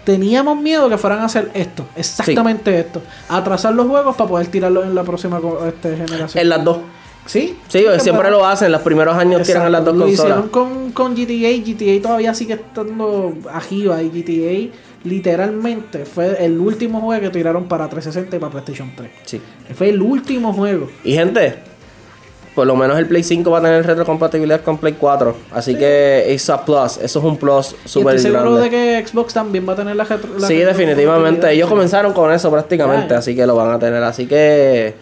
teníamos miedo que fueran a hacer esto. Exactamente esto. Atrasar los juegos para poder tirarlos en la próxima este, generación. En las dos. Sí. Sí, siempre lo hacen. Los primeros años tiran en las dos Lo consolas. hicieron con, con GTA. GTA todavía sigue estando arriba. Y GTA literalmente fue el último juego que tiraron para 360 y para PlayStation 3. Sí. Fue el último juego. Y gente, por lo menos el Play 5 va a tener retrocompatibilidad con Play 4. Así que es a plus. Eso es un plus súper estoy seguro grande. de que Xbox también va a tener la, retro- la Sí, definitivamente. Ellos comenzaron con eso prácticamente, así que lo van a tener. Así que,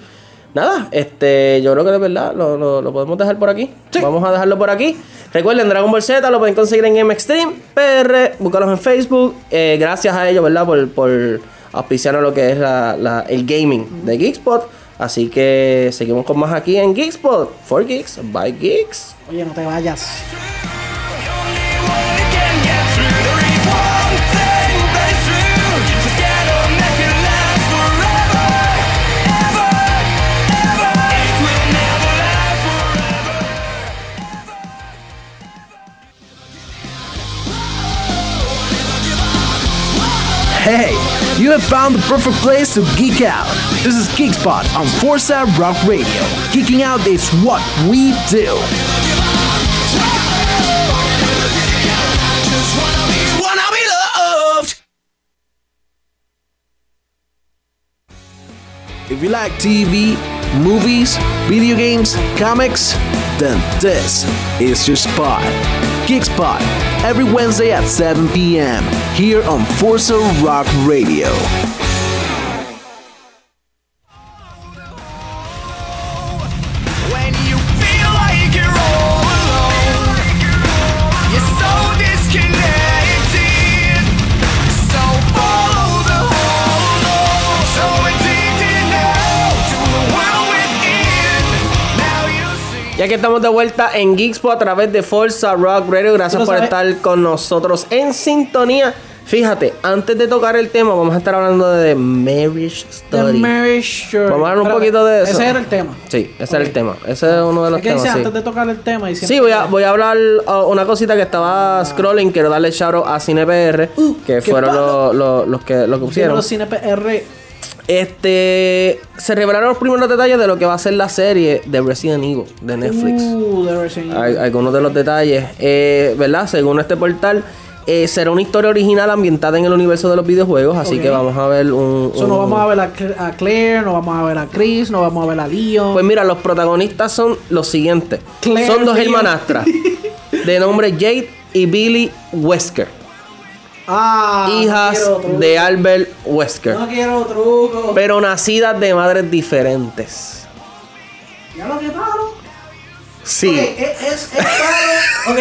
nada, este, yo creo que de verdad lo, lo- lo podemos dejar por aquí. Vamos a dejarlo por aquí. Recuerden, Dragon Ball Z lo pueden conseguir en MXtream, PR, búscalos en Facebook. Eh, gracias a ellos, ¿verdad? Por, por auspiciarnos lo que es la, la- el gaming de Geekspot. Así que seguimos con más aquí en Geekspot. For Geeks, by Geeks. Oye, no te vayas. Hey, you have found the perfect place to geek out. This is Geekspot on Forza Rock Radio. Geeking out is what we do. If you like TV, movies, video games, comics, then this is your spot. Geekspot, every Wednesday at 7 p.m. here on Forza Rock Radio. Ya que estamos de vuelta en Geekspo a través de Forza Rock Radio. Gracias lo por sabes. estar con nosotros en sintonía. Fíjate, antes de tocar el tema, vamos a estar hablando de Marriage The Story. Marriage Story. Vamos a hablar un poquito de eso. Ese era el tema. Sí, ese era el tema. Ese es uno de los temas. dice sí. antes de tocar el tema y Sí, voy a, voy a hablar uh, una cosita que estaba scrolling. Quiero darle shout out a CinePR, Uh, que fueron los, los, los que, los que pusieron. los cine PR. Este. Se revelaron los primeros detalles de lo que va a ser la serie de Resident Evil de Netflix. Uh, de Resident Evil. Algunos de los detalles, eh, ¿verdad? Según este portal, eh, será una historia original ambientada en el universo de los videojuegos. Así que vamos a ver un. So, no un- vamos a ver a, Cl- a Claire, no vamos a ver a Chris, no vamos a ver a Leon. Pues mira, los protagonistas son los siguientes: Claire son dos Leon. hermanastras de nombre Jade y Billy Wesker, ah, no hijas truco. de Albert Wesker, No quiero truco. pero nacidas de madres diferentes. ¿Ya lo que paro? Sí. Ok, es, es. Ok,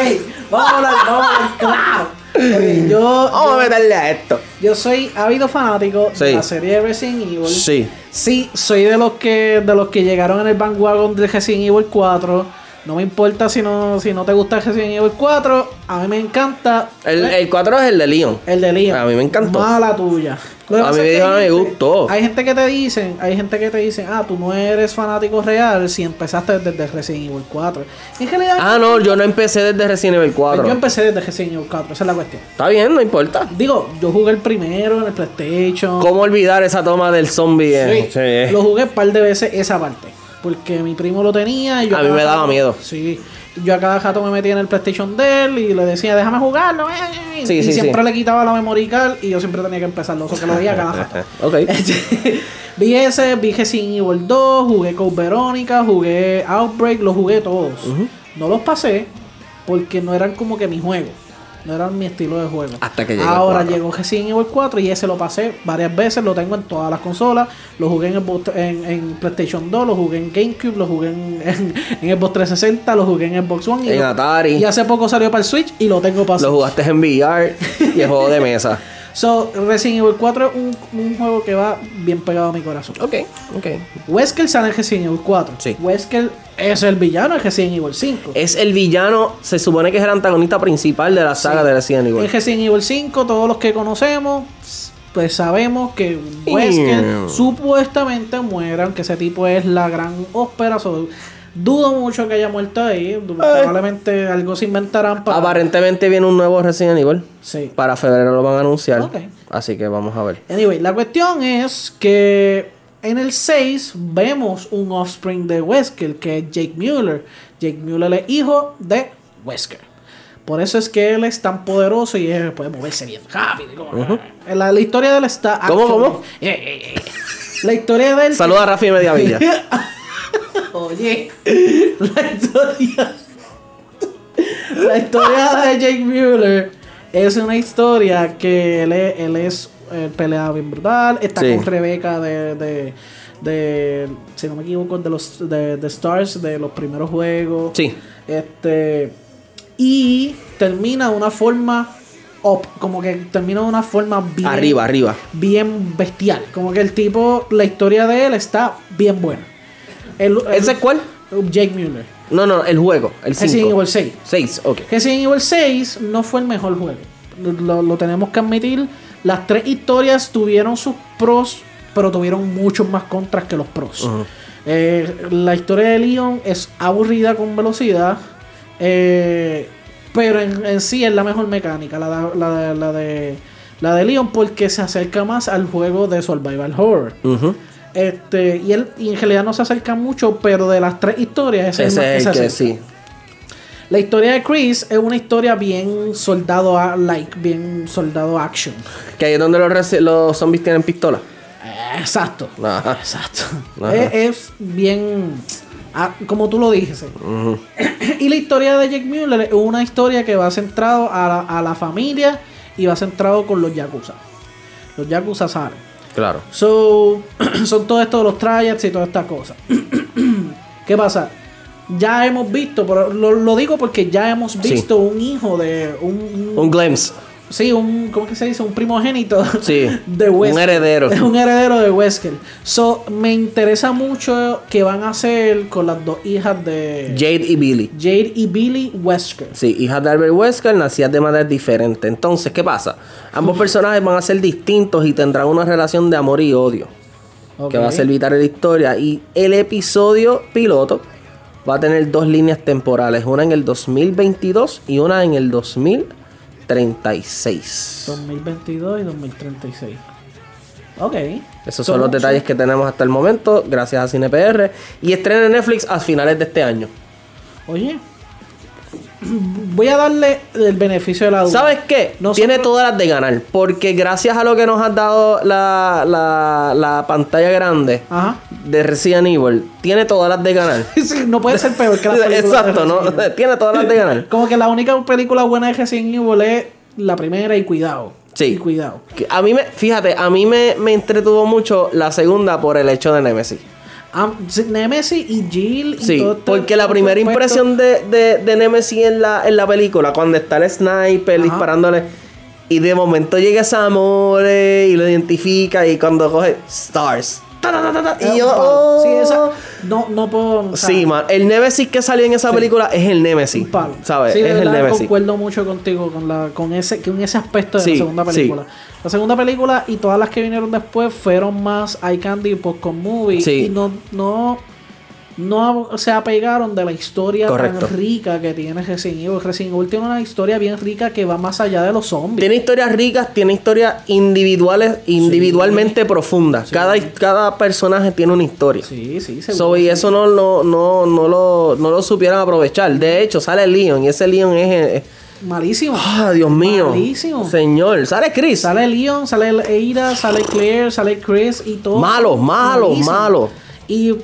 vamos a hablar, vamos a hablar claro. Ok, yo, Vamos a yo, meterle a esto. yo soy ávido fanático Sí. de la serie de Resident Evil. Sí. Sí, soy de los que de los que llegaron en el bandwagon de Resident Evil 4. No me importa si no, si no te gusta Resident Evil 4. A mí me encanta. El, el 4 es el de Leon. El de Leon. A mí me encantó. Mala tuya. A mí me me gustó. Hay gente que te dicen, hay gente que te dicen, ah, tú no eres fanático real si empezaste desde Resident Evil 4. En realidad, Ah, no, yo no empecé desde Resident Evil 4. yo empecé desde Resident Evil 4, esa es la cuestión. Está bien, no importa. Digo, yo jugué el primero en el PlayStation. ¿Cómo olvidar esa toma del zombie? eh? Sí, Sí. Lo jugué un par de veces esa parte. Porque mi primo lo tenía y yo A mí me daba rato- miedo. Sí. Yo a cada rato me metía en el PlayStation de él y le decía, déjame jugarlo. eh". Sí, y sí, siempre sí. le quitaba la memory card y yo siempre tenía que empezarlo. Eso que lo veía cada rato. [LAUGHS] ok. [LAUGHS] Este, vi ese, vi Resident Evil 2, jugué Code Verónica, jugué Outbreak, los jugué todos. No los pasé porque no eran como que mi juego. No eran mi estilo de juego. Hasta que llegó el Ahora 4. llegó Resident Evil 4 y ese lo pasé varias veces, lo tengo en todas las consolas. Lo jugué en, Xbox- en, en PlayStation 2, lo jugué en GameCube, lo jugué en, [LAUGHS] en, en Xbox 360, lo jugué en Xbox One. Y, En lo- Atari. y hace poco salió para el Switch y lo tengo pasado. Lo jugaste en VR y el juego de mesa. [LAUGHS] So, Resident Evil 4 es un, un juego que va bien pegado a mi corazón. Ok, ok. Wesker sale en Resident Evil 4. Sí. Wesker es el villano en Resident Evil 5. Es el villano, se supone que es el antagonista principal de la saga de Resident En Evil. Resident Evil 5, todos los que conocemos, pues sabemos que Wesker supuestamente muere, aunque ese tipo es la gran ópera. so, dudo mucho que haya muerto ahí. Probablemente algo se inventarán para. Aparentemente viene un nuevo Resident Evil. Sí. Para febrero lo van a anunciar. Ok. Así que vamos a ver. Anyway, la cuestión es que en el 6 vemos un offspring de Wesker, que es Jake Mueller. Jake Mueller es hijo de Wesker. Por eso es que él es tan poderoso y él puede moverse bien rápido. como- la, la historia de él está... ¿Cómo, actually- cómo? Eh, eh. La historia de él... Saluda a Rafi Mediavilla. [LAUGHS] Oye, [LAUGHS] la historia... la historia de Jake Mueller es una historia que él es, él es eh, pelea bien brutal. Está Sí. con Rebeca de, de, de, si no me equivoco, de los de, de Stars, de los primeros juegos. Sí. Este, y termina de una forma, op- como que termina de una forma bien Arriba, arriba. bien bestial. Como que el tipo, la historia de él está bien buena. El, el- ¿Ese es cuál? Jake Mueller. No, no, el juego. El Resident 5. Evil 6. 6, ok. Resident Evil 6 no fue el mejor juego. Lo, lo tenemos que admitir. Las tres historias tuvieron sus pros, pero tuvieron muchos más contras que los pros. Eh, la historia de Leon es aburrida con velocidad. eh, pero en, en sí es la mejor mecánica, la, de- la, de, la, de, la de Leon, porque se acerca más al juego de Survival Horror. Este, y él y en realidad no se acerca mucho, pero de las tres historias, ese, es el que es se el que acerca. sí. La historia de Chris es una historia bien soldado a like, bien soldado action. Que ahí es donde los, los zombies tienen pistola. Exacto. Ajá. Exacto. Ajá. Es, es bien ah, como tú lo dijiste. [CLEARS THROAT] y la historia de Jake Mueller es una historia que va centrado a la, a la familia y va centrado con los yakuza. Los yakuza salen. Claro. So, [CLEARS THROAT] son todo esto de los tryouts y todas estas cosas. [CLEARS THROAT] ¿Qué pasa? Ya hemos visto, pero lo, lo digo porque ya hemos Sí. visto un hijo de un, un- Un glimpse. Sí, un, ¿cómo que se dice? Un primogénito Sí, [LAUGHS] de un Wesker. heredero. Es [LAUGHS] un heredero de Wesker. So, me interesa mucho qué van a hacer con las dos hijas de Jade y Billy. Jade y Billy Wesker. Sí, hijas de Albert Wesker nacidas de manera diferente. Entonces, ¿qué pasa? Ambos [LAUGHS] personajes van a ser distintos y tendrán una relación de amor y odio. Que va a ser vital en la historia. Y el episodio piloto va a tener dos líneas temporales. Una en el 2022 y una en el 2036. 2022 y 2036. Ok. Esos son los detalles que tenemos hasta el momento, gracias a CinePR. Y estrena en Netflix a finales de este año. Oye. [CLEARS THROAT] Voy a darle el beneficio de la duda. ¿Sabes qué? Nosotros- Tiene todas las de ganar. Porque gracias a lo que nos ha dado la, la, la pantalla grande Ajá. de Resident Evil, tiene todas las de ganar. [LAUGHS] Sí, no puede ser peor que la película. Exacto, de ¿no? Resident Evil. [LAUGHS] tiene todas las de ganar. [LAUGHS] Como que la única película buena de Resident Evil es la primera y cuidado. Sí. Y cuidado. A mí me, fíjate, a mí me, me entretuvo mucho la segunda por el hecho de Nemesis. Nemesis y Jill. y Sí, todo este- porque la primera impresión de, de, de Nemesis en la, en la película, cuando está el sniper Ajá. disparándole, y de momento llega Samore y lo identifica, y cuando coge Stars. Ta, ta, ta, y yo. Sí, oh. esa. No, no puedo. o sea, Sí, man, el Nemesis que salió en esa película es el Nemesis. ¿Sabes? Sí, de es el verdad Nemesis. concuerdo mucho contigo con, la, con, ese, con ese aspecto de la segunda película. La segunda película y todas las que vinieron después fueron más eye candy y popcorn movie. Sí. Y no, no, no se apegaron de la historia Correcto. tan rica que tiene Resident Evil. Resident Evil tiene una historia bien rica que va más allá de los zombies. Tiene historias ricas, tiene historias individuales, individualmente profundas. Cada, cada personaje tiene una historia. Sí, sí, So, y eso no, no, no, no, lo, no lo supieron aprovechar. De hecho, sale Leon y ese Leon es... es- Malísimo. ¡Ah, Dios mío! Malísimo. Señor, sale Chris. Sale Leon, sale Eira, sale Claire, sale Chris y todo. Malo, malo, Malísimo. malo. Y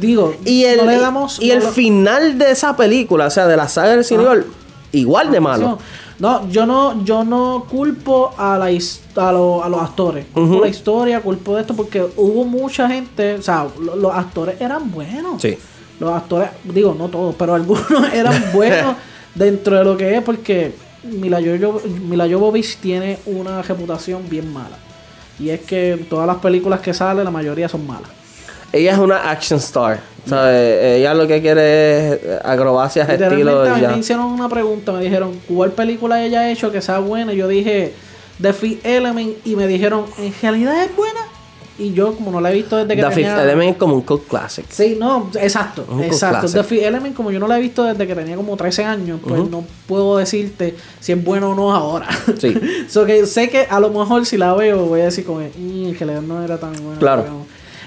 digo, Y el, no le damos. y no el le- final de esa película, o sea, de la saga del Resident Evil, igual de malo. No, yo no, yo no culpo a la a, lo- a los actores. Culpo la historia, culpo de esto, porque hubo mucha gente, o sea, lo- los actores eran buenos. Sí. Los actores, digo, no todos, pero algunos [LAUGHS] eran buenos [LAUGHS] dentro de lo que es, porque Mila, Jojo- Mila Jovovich tiene una reputación bien mala. Y es que todas las películas que salen, la mayoría son malas. Ella es una action star. ¿sabes? Ella lo que quiere es acrobacias, ya. me hicieron una pregunta, me dijeron, ¿cuál película ella ha hecho que sea buena? Y yo dije, The Fifth Element, y me dijeron, ¿en realidad es buena? Y yo, como no la he visto desde que The Fifth tenía... Element es como un cult classic. Sí, no, exacto, Un exacto. The Fifth Element, como yo no la he visto desde que tenía como 13 años, pues no puedo decirte si es bueno o no ahora. Sí. [LAUGHS] so que sé que a lo mejor si la veo voy a decir como, "Mm, en realidad no era tan buena. Claro. digamos".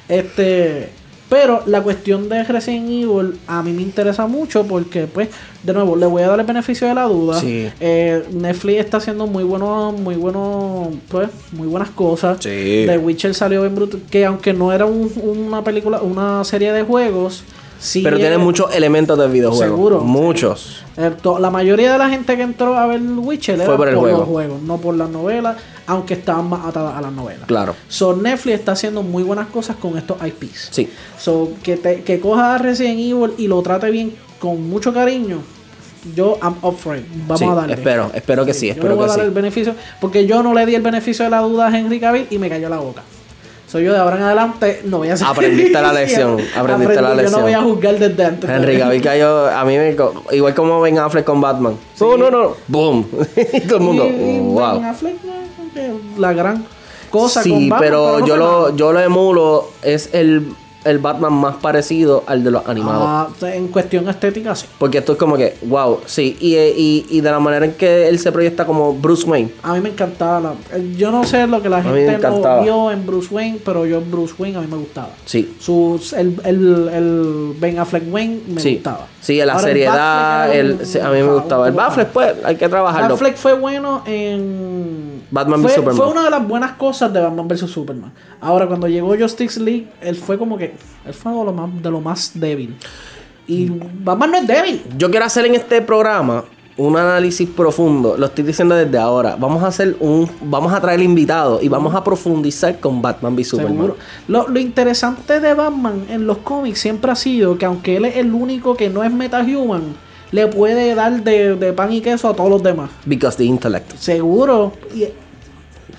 Este... Pero la cuestión de Resident Evil a mí me interesa mucho porque, pues, de nuevo, le voy a dar el beneficio de la duda. Sí. Eh, Netflix está haciendo muy bueno, muy bueno, pues, muy buenas cosas. Sí. The Witcher salió en bruto, que aunque no era un- una película, una serie de juegos, sí. Pero tiene es- muchos elementos del videojuego. Seguro. Muchos. eh, La mayoría de la gente que entró a ver Witcher era Fue por el juego. los juegos, no por las novelas, aunque estaban más atadas a las novelas. Claro. So Netflix está haciendo muy buenas cosas con estos IPs. Sí. So, que, te, que coja a Resident Evil y lo trate bien con mucho cariño. Yo, I'm up for it. Vamos Sí, a darle. espero, espero que sí, espero le voy que a dar sí. el beneficio. Porque yo no le di el beneficio de la duda a Henry Cavill y me cayó la boca. Soy yo de ahora en adelante, no voy a hacer. Aprendiste la [LAUGHS] lección, aprendiste la Aprendí, Yo lección. no voy a juzgar desde antes. Henry Cavill cayó, [LAUGHS] a mí me... Igual como Ben Affleck con Batman. No, no, no. Boom. [LAUGHS] y todo el mundo, Y- y wow. Ben Affleck, la gran cosa Sí, con Batman, pero, no yo lo, nada. yo lo emulo. Es el, el Batman más parecido al de los animados. Ah, en cuestión estética, sí. Porque esto es como que, wow, sí. Y, y, y de la manera en que él se proyecta como Bruce Wayne. A mí me encantaba. la- eh, yo no sé lo que la gente no vio en Bruce Wayne, pero yo en Bruce Wayne a mí me gustaba. Sí. Sus, el, el, el Ben Affleck Wayne me sí. gustaba. Sí, la Ahora, seriedad, el, un- a mí me gustaba. El Batfleck, pues, hay que trabajarlo. Batfleck fue bueno en. Batman v fue, Superman. Fue una de las buenas cosas de Batman vs Superman. Ahora, cuando llegó Justice League, él fue como que. Él fue de lo más, de lo más débil. Y Batman no es débil. Yo quiero hacer en este programa un análisis profundo. Lo estoy diciendo desde ahora. Vamos a hacer un. Vamos a traer invitados y vamos a profundizar con Batman v Superman. Lo, lo interesante de Batman en los cómics siempre ha sido que aunque él es el único que no es metahuman, le puede dar de, de pan y queso a todos los demás. Because the intellect. Seguro. Y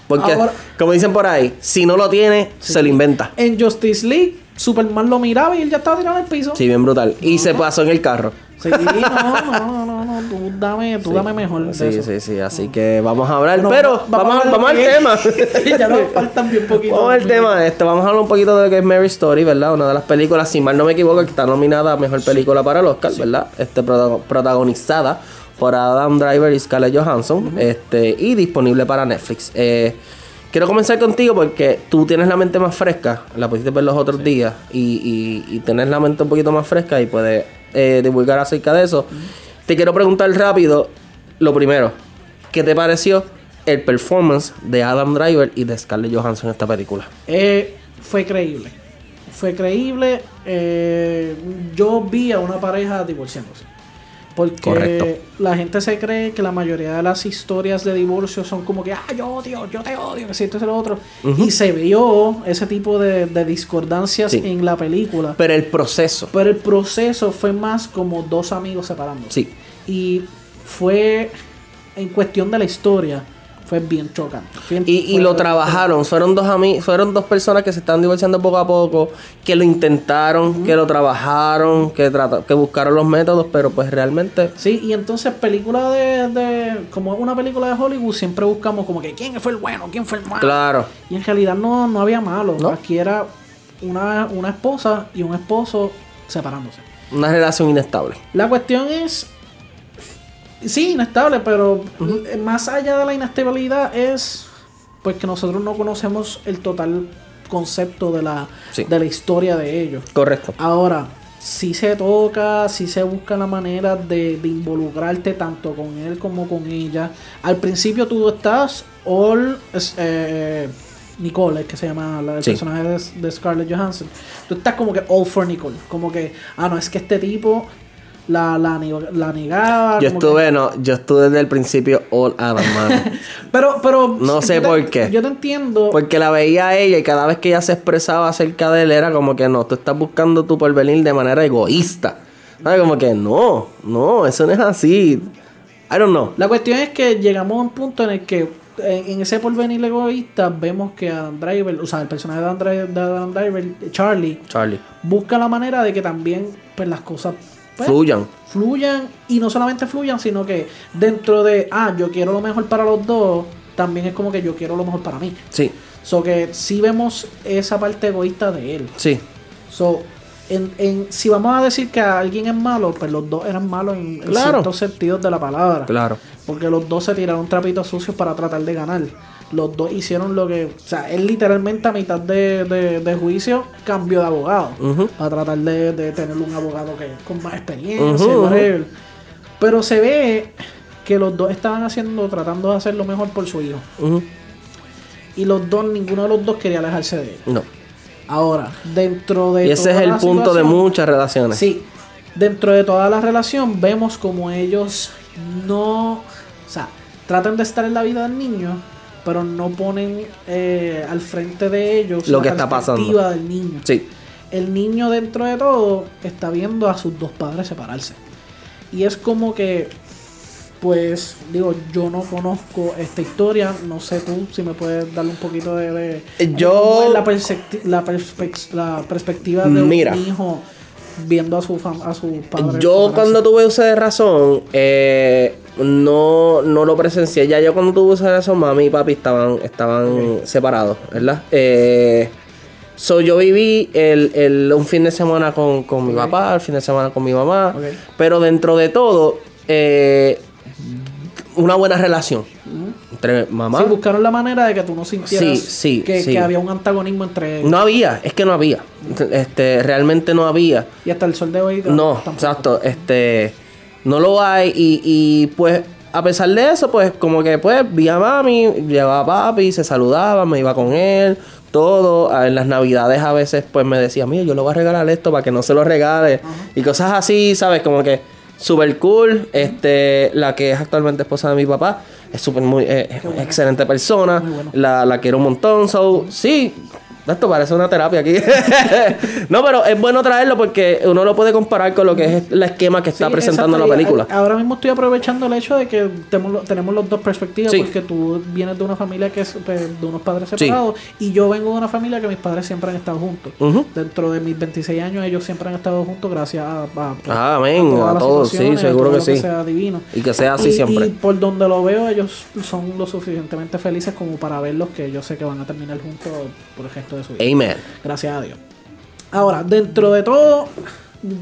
Porque, Ahora- como dicen por ahí, si no lo tiene, se lo inventa. en Justice League, Superman lo miraba y él ya estaba tirado en el piso. Sí, bien brutal. Y se pasó en el carro. Sí, no, no, no, no, no, tú dame, tú dame mejor. de Sí, eso. sí, sí. Así que vamos a hablar. No, pero vamos, vamos al tema. [LAUGHS] ya nos faltan bien poquito. Vamos al tema de esto. Vamos a hablar un poquito de lo que es Mary Story, ¿verdad? Una de las películas, si mal no me equivoco, que está nominada a mejor película para el Oscar, ¿verdad? Este protago- protagonizada por Adam Driver y Scarlett Johansson. Este, y disponible para Netflix. Eh, quiero comenzar contigo porque tú tienes la mente más fresca. La pudiste ver los otros días. Y, y, la mente un poquito más fresca y puedes eh, divulgar acerca de eso. Te quiero preguntar rápido. Lo primero, ¿qué te pareció el performance de Adam Driver y de Scarlett Johansson en esta película? Eh, fue creíble. Fue creíble. eh, yo vi a una pareja divorciándose. Porque Correcto. la gente se cree que la mayoría de las historias de divorcio son como que, ah, yo odio, yo te odio, que si esto es lo otro. Y se vio ese tipo de, de discordancias Sí. en la película. Pero el proceso. Pero el proceso fue más como dos amigos separándose. Sí. Y fue, en cuestión de la historia, fue bien chocante. Fue- Y, y fue- lo trabajaron. Fueron dos fueron dos personas que se están divorciando poco a poco, que lo intentaron, que lo trabajaron, que que buscaron los métodos, pero pues realmente Sí, y entonces película de, de... Como es una película de Hollywood, siempre buscamos como que quién fue el bueno, quién fue el malo. claro. Y en realidad no, no había malo. ¿No? Aquí era una, una esposa y un esposo separándose. Una relación inestable. La cuestión es... Sí, inestable, pero eh, más allá de la inestabilidad es pues que nosotros no conocemos el total concepto de la, Sí. de la historia de ellos. Correcto. Ahora, si se toca, si se busca la manera de, de involucrarte tanto con él como con ella. Al principio tú estás all eh, Nicole, es que se llama la, el Sí. personaje de, de Scarlett Johansson. Tú estás como que all for Nicole. Como que, ah, no, es que este tipo la, la, la negaba. Yo que- estuve, no, yo estuve desde el principio all Adam, [LAUGHS] mano. Pero, pero. No sé te- por qué. Yo te entiendo. Porque la veía a ella y cada vez que ella se expresaba acerca de él era como que no, tú estás buscando tu porvenir de manera egoísta. ¿Sabes? Como que no, no, eso no es así. I don't know. La cuestión es que llegamos a un punto en el que en ese porvenir egoísta vemos que Adam Driver, o sea, el personaje de Adam Driver, de Adam Driver, Charlie, Charlie. busca la manera de que también pues las cosas pues, Fluyan. fluyan y no solamente fluyan, sino que dentro de, ah, yo quiero lo mejor para los dos, también es como que yo quiero lo mejor para mí. Sí, So que sí vemos esa parte egoísta de él. sí. So, en, en, si vamos a decir que alguien es malo, pues los dos eran malos en, en Claro. ciertos sentidos de la palabra. Claro. Porque los dos se tiraron trapitos sucios para tratar de ganar. Los dos hicieron lo que. O sea, él literalmente a mitad de, de- de juicio cambió de abogado. Ujú. Para tratar de, de tener un abogado que con más experiencia, whatever. Pero se ve que los dos estaban haciendo, tratando de hacer lo mejor por su hijo. Y los dos, ninguno de los dos quería alejarse de él. No. Ahora, dentro de. Y ese es el punto de muchas relaciones. Sí, dentro de toda la relación vemos como ellos no, o sea, tratan de estar en la vida del niño, pero no ponen eh, al frente de ellos Lo la que está pasando. perspectiva del niño. Sí. El niño dentro de todo está viendo a sus dos padres separarse. Y es como que, pues, digo, yo no conozco esta historia, no sé tú si me puedes darle un poquito de... de- yo- la perspectiva de Mira. un hijo viendo a su, fam- a su padre. Yo cuando tuve uso de razón, eh, no, no lo presencié. Ya yo cuando tuve uso de razón, mami y papi estaban, estaban separados, ¿verdad? Eh, so yo viví el, el- un fin de semana con, con mi papá, el fin de semana con mi mamá. Pero dentro de todo, eh, una buena relación entre mamá. Sí, buscaron la manera de que tú no sintieras Sí, sí, que, sí. que había un antagonismo entre ellos. No había, es que no había. Este, realmente no había. Y hasta el sol de hoy. No, tampoco. exacto, este no lo hay y, y pues a pesar de eso, pues como que pues vi a mami, llevaba a papi, se saludaba, me iba con él, todo, A- en las navidades a veces pues me decía, mira, yo le voy a regalar esto para que no se lo regale y cosas así, ¿sabes? Como que super cool, este, la que es actualmente esposa de mi papá, es súper muy, eh, excelente persona, Muy bueno. la, la quiero un montón, so, sí, Esto parece una terapia aquí. [LAUGHS] no, pero es bueno traerlo porque uno lo puede comparar con lo que es el esquema que está Sí, presentando la película. Ahora mismo estoy aprovechando el hecho de que tenemos, las dos perspectivas, Sí. porque tú vienes de una familia que es pues, de unos padres Sí. separados y yo vengo de una familia que mis padres siempre han estado juntos. Dentro de mis 26 años ellos siempre han estado juntos gracias a, a- Ah, amén, todas a todos, sí, seguro todo que sí. sea divino. Y que sea así Y- siempre. Y por donde lo veo, ellos son lo suficientemente felices como para verlos que yo sé que van a terminar juntos por resto de su vida. Amen. Gracias a Dios. Ahora, dentro de todo,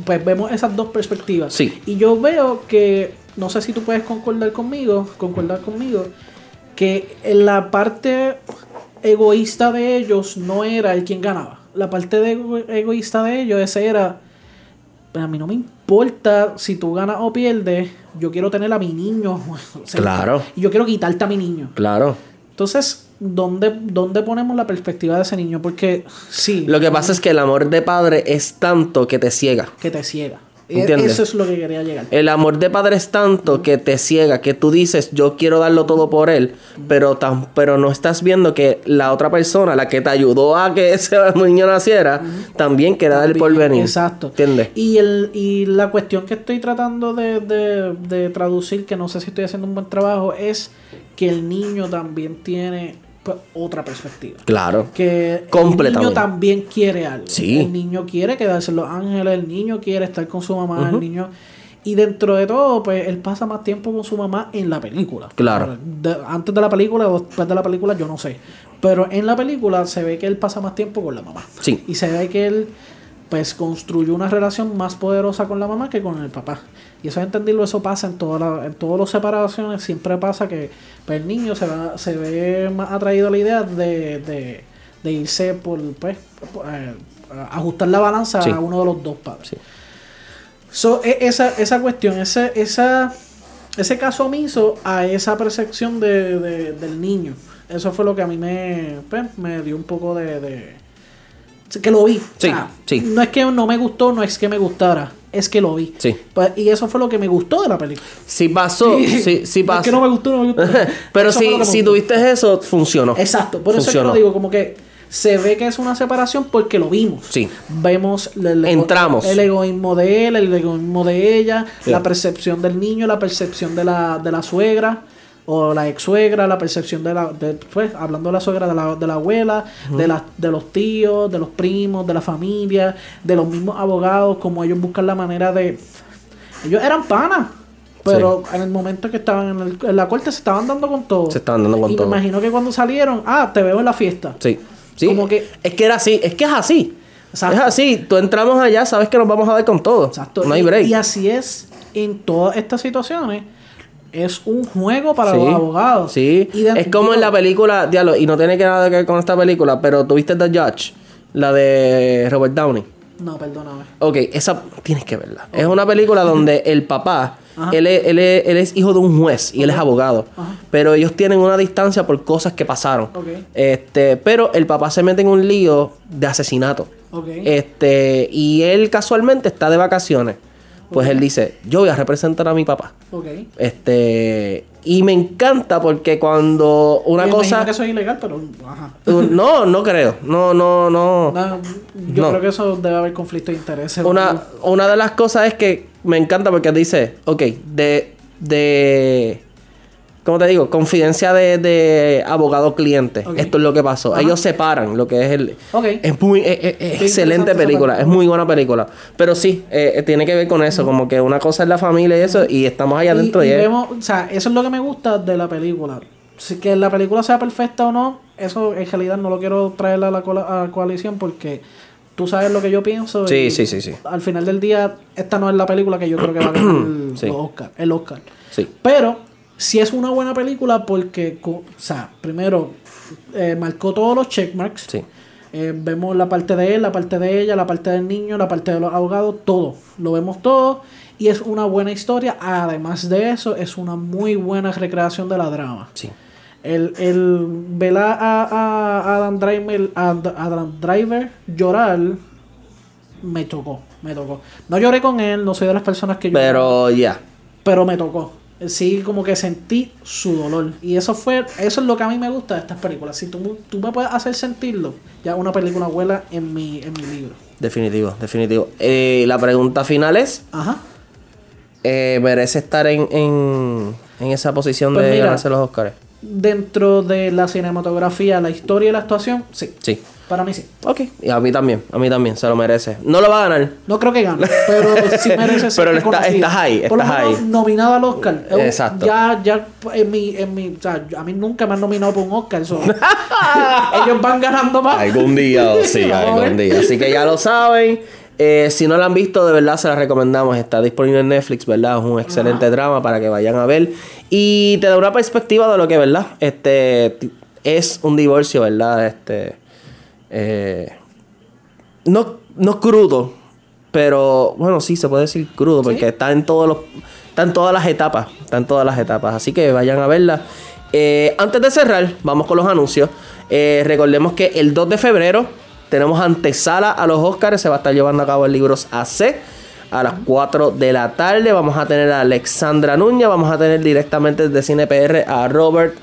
pues vemos esas dos perspectivas. Sí. Y yo veo que, no sé si tú puedes concordar conmigo, concordar conmigo, que en la parte egoísta de ellos no era el quien ganaba. La parte de ego- egoísta de ellos, ese era, pues a mí no me importa si tú ganas o pierdes, yo quiero tener a mi niño. [LAUGHS] Claro. Y yo quiero quitarte a mi niño. Claro. Entonces, ¿dónde, ¿dónde ponemos la perspectiva de ese niño? Porque sí. Lo que pasa es que el amor de padre es tanto que te ciega. que te ciega. E- ¿Entiendes? Eso es lo que quería llegar. El amor de padre es tanto que te ciega, que tú dices, yo quiero darlo todo por él, pero, tan, pero no estás viendo que la otra persona, la que te ayudó a que [LAUGHS] ese niño naciera, también quiere dar el porvenir. Exacto. ¿Entiendes? Y, el, y la cuestión que estoy tratando de, de- de traducir, que no sé si estoy haciendo un buen trabajo, es que el niño también tiene otra perspectiva. Claro. Que el niño también quiere algo. Sí. El niño quiere quedarse en Los Ángeles, el niño quiere estar con su mamá, el niño... Y dentro de todo, pues él pasa más tiempo con su mamá en la película. Claro. De- antes de la película o después de la película, yo no sé. Pero en la película se ve que él pasa más tiempo con la mamá. Sí. Y se ve que él, pues, construyó una relación más poderosa con la mamá que con el papá. Y eso es entenderlo, eso pasa en todas las en todas las separaciones. Siempre pasa que pues, el niño se, va, se ve más atraído a la idea de, de, de irse por, pues, por, eh, ajustar la balanza Sí. a uno de los dos padres. Sí. So, e- esa, esa cuestión, ese, esa, ese caso omiso a esa percepción de, de- del niño. Eso fue lo que a mí me, pues, me dio un poco de, de- Que lo vi. Sí, sí. No es que no me gustó, no es que me gustara. Es que lo vi. Sí. Y eso fue lo que me gustó de la película. Si pasó, sí, sí pasó. Es que no me gustó, no me gustó. [LAUGHS] Pero Eso si, me si tuviste eso, funcionó. Exacto, por eso es que lo digo, como que se ve que es una separación porque lo vimos. Sí. Vemos el, el ego- Entramos. el egoísmo de él, el egoísmo de ella, Sí. la percepción del niño, la percepción de la, de la suegra o la ex suegra, la percepción de la, de, pues, hablando de la suegra, de la, de la abuela, de, la, de los tíos, de los primos, de la familia, de los mismos abogados, como ellos buscan la manera de... Ellos eran panas. Pero en el momento que estaban en, el- en la corte se estaban dando con todo. Se estaban dando con y todo. me imagino que cuando salieron, ah, te veo en la fiesta. Sí. Sí. Como que- Es que era así. Es que es así. Exacto. Es así. Tú entramos allá, sabes que nos vamos a dar con todo. Exacto. No hay Y- break. Y, así es en todas estas situaciones. Es un juego para Sí, los abogados. Sí. Y de- es como en la película, diablo, y no tiene que nada que ver con esta película, pero tuviste The Judge, la de Robert Downey. No, perdóname. Ok, esa tienes que verla. Es una película [LAUGHS] donde el papá, él es, él, es, él es hijo de un juez y él es abogado. Ajá. Pero ellos tienen una distancia por cosas que pasaron. Ok. Este, pero el papá se mete en un lío de asesinato. Ok. Este, y él casualmente está de vacaciones. Pues él dice, yo voy a representar a mi papá. Ok. Este, y me encanta porque cuando una Me cosa... que eso es ilegal, pero. Ajá. Uh, No, no creo. No, no, no. No, yo No. creo que eso debe haber conflicto de intereses. Una, una de las cosas es que me encanta porque dice, ok, de, de, ¿cómo te digo? Confidencia de, de abogado-cliente. Esto es lo que pasó. Ajá. Ellos separan lo que es el... Ok. Es muy, es, es- es Qué excelente película, es muy buena película. Pero sí, eh, eh, tiene que ver con eso, como que una cosa es la familia y eso, y estamos allá adentro y y, vemos, o sea, eso es lo que me gusta de la película. Si que la película sea perfecta o no, eso en realidad no lo quiero traer a la a coalición porque tú sabes lo que yo pienso. Sí, y sí, sí, sí. Al final del día, esta no es la película que yo creo que va a ganar el, Sí. Oscar, el Oscar. Sí. Pero si es una buena película porque, o sea, primero, eh, marcó todos los checkmarks. Sí. Eh, vemos la parte de él, la parte de ella, la parte del niño, la parte de los abogados, todo. Lo vemos todo y es una buena historia. Además de eso, es una muy buena recreación de la drama. Sí. El, el ver a, a- a Adam Driver, a Adam Driver llorar me tocó, me tocó. No lloré con él, no soy de las personas que lloran, Pero ya. pero me tocó. Sí como que sentí su dolor. Y eso fue, eso es lo que a mí me gusta de estas películas. Si tú, tú me puedes hacer sentirlo, ya una película vuela en mi, en mi libro. Definitivo, definitivo. Eh, la pregunta final es: Ajá. eh, ¿merece estar en, en, en esa posición Pues de mira. ganarse los Oscars? Dentro de la cinematografía, la historia y la actuación, sí. Sí. Para mí sí. Ok, y a mí también, a mí también, se lo merece. No lo va a ganar. No creo que gane, pero sí merece [LAUGHS] ser Pero está- estás ahí, Por lo estás menos ahí. nominado al Oscar. Eh, Exacto. Ya, ya en mi, en mi, o sea, a mí nunca me han nominado por un Oscar. so, [LAUGHS] ellos van ganando más. Algún día, sí, [LAUGHS] Vamos a algún ver. día. Así que ya lo saben. Eh, si no la han visto, de verdad se la recomendamos. Está disponible en Netflix, ¿verdad? Es un excelente drama para que vayan a ver. Y te da una perspectiva de lo que, ¿verdad? Este es un divorcio, ¿verdad? Este. Eh, no, no crudo, pero bueno, sí se puede decir crudo, porque está en todos los. Está en todas las etapas. Está en todas las etapas. Así que vayan a verla. Eh, antes de cerrar, vamos con los anuncios. Eh, recordemos que el 2 de febrero tenemos antesala a los Oscars. Se va a estar llevando a cabo el Libros AC. A las 4 de la tarde vamos a tener a Alexandra Nuña. Vamos a tener directamente desde Cine PR a Robert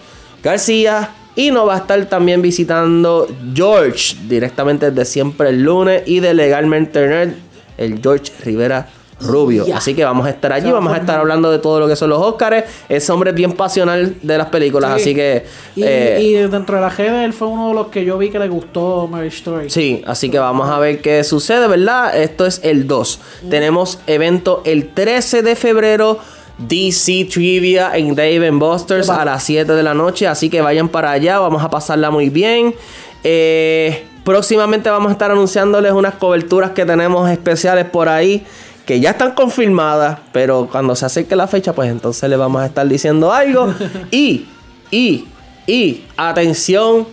García. Y nos va a estar también visitando George directamente desde siempre el lunes. Y de Legalmente Nerd, el George Rivera Rubio. Así que vamos a estar allí. Vamos a estar hablando de todo lo que son los Oscars. Ese hombre es bien pasional de las películas. Sí. Así que. Y, eh, y dentro de la GD, él fue uno de los que yo vi que le gustó Marriage Story. Sí, así que vamos a ver qué sucede, ¿verdad? Esto es el 2. Tenemos evento el 13 de febrero. DC Trivia en Dave Busters a las 7 de la noche. Así que vayan para allá. Vamos a pasarla muy bien. Eh, próximamente vamos a estar anunciándoles unas coberturas que tenemos especiales por ahí. Que ya están confirmadas. Pero cuando se acerque la fecha, pues entonces les vamos a estar diciendo algo. [LAUGHS] y, y, y, atención,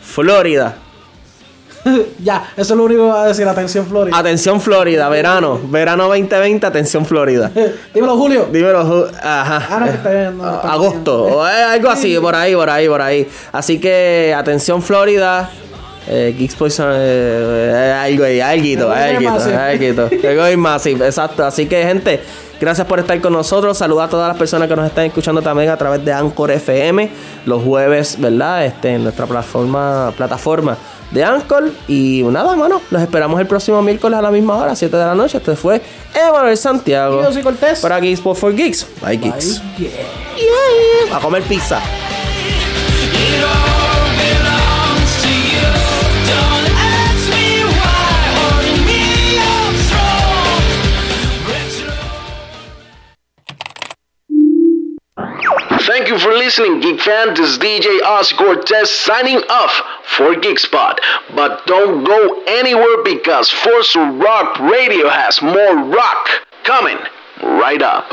Florida. [LAUGHS] Ya, eso es lo único que va a decir. Atención, Florida. Atención Florida, verano, verano 2020, atención Florida. [LAUGHS] Dímelo, Julio. Dímelo, Ju- ajá. Ah, no, que está bien, no, está agosto, o eh, algo así, por ahí, por ahí, por ahí. Así que atención Florida. Eh, Geeks Poison, eh, eh, algo ahí, alguito, alguito, alguito. [LAUGHS] Massive, exacto. Así que, gente, gracias por estar con nosotros. Saluda a todas las personas que nos están escuchando también a través de Anchor FM los jueves, ¿verdad? Este, en nuestra plataforma, plataforma de Anchor. Y nada, mano, los esperamos el próximo miércoles a la misma hora, 7 de la noche. Este fue Emanuel Santiago. Y yo soy Cortés. Para Geeks for Geeks. Bye, Geeks. Yeah. A comer pizza. You for listening, Geek fan. This is DJ Oz Cortez signing off for Geekspot. But don't go anywhere because Force Rock Radio has more rock coming right up.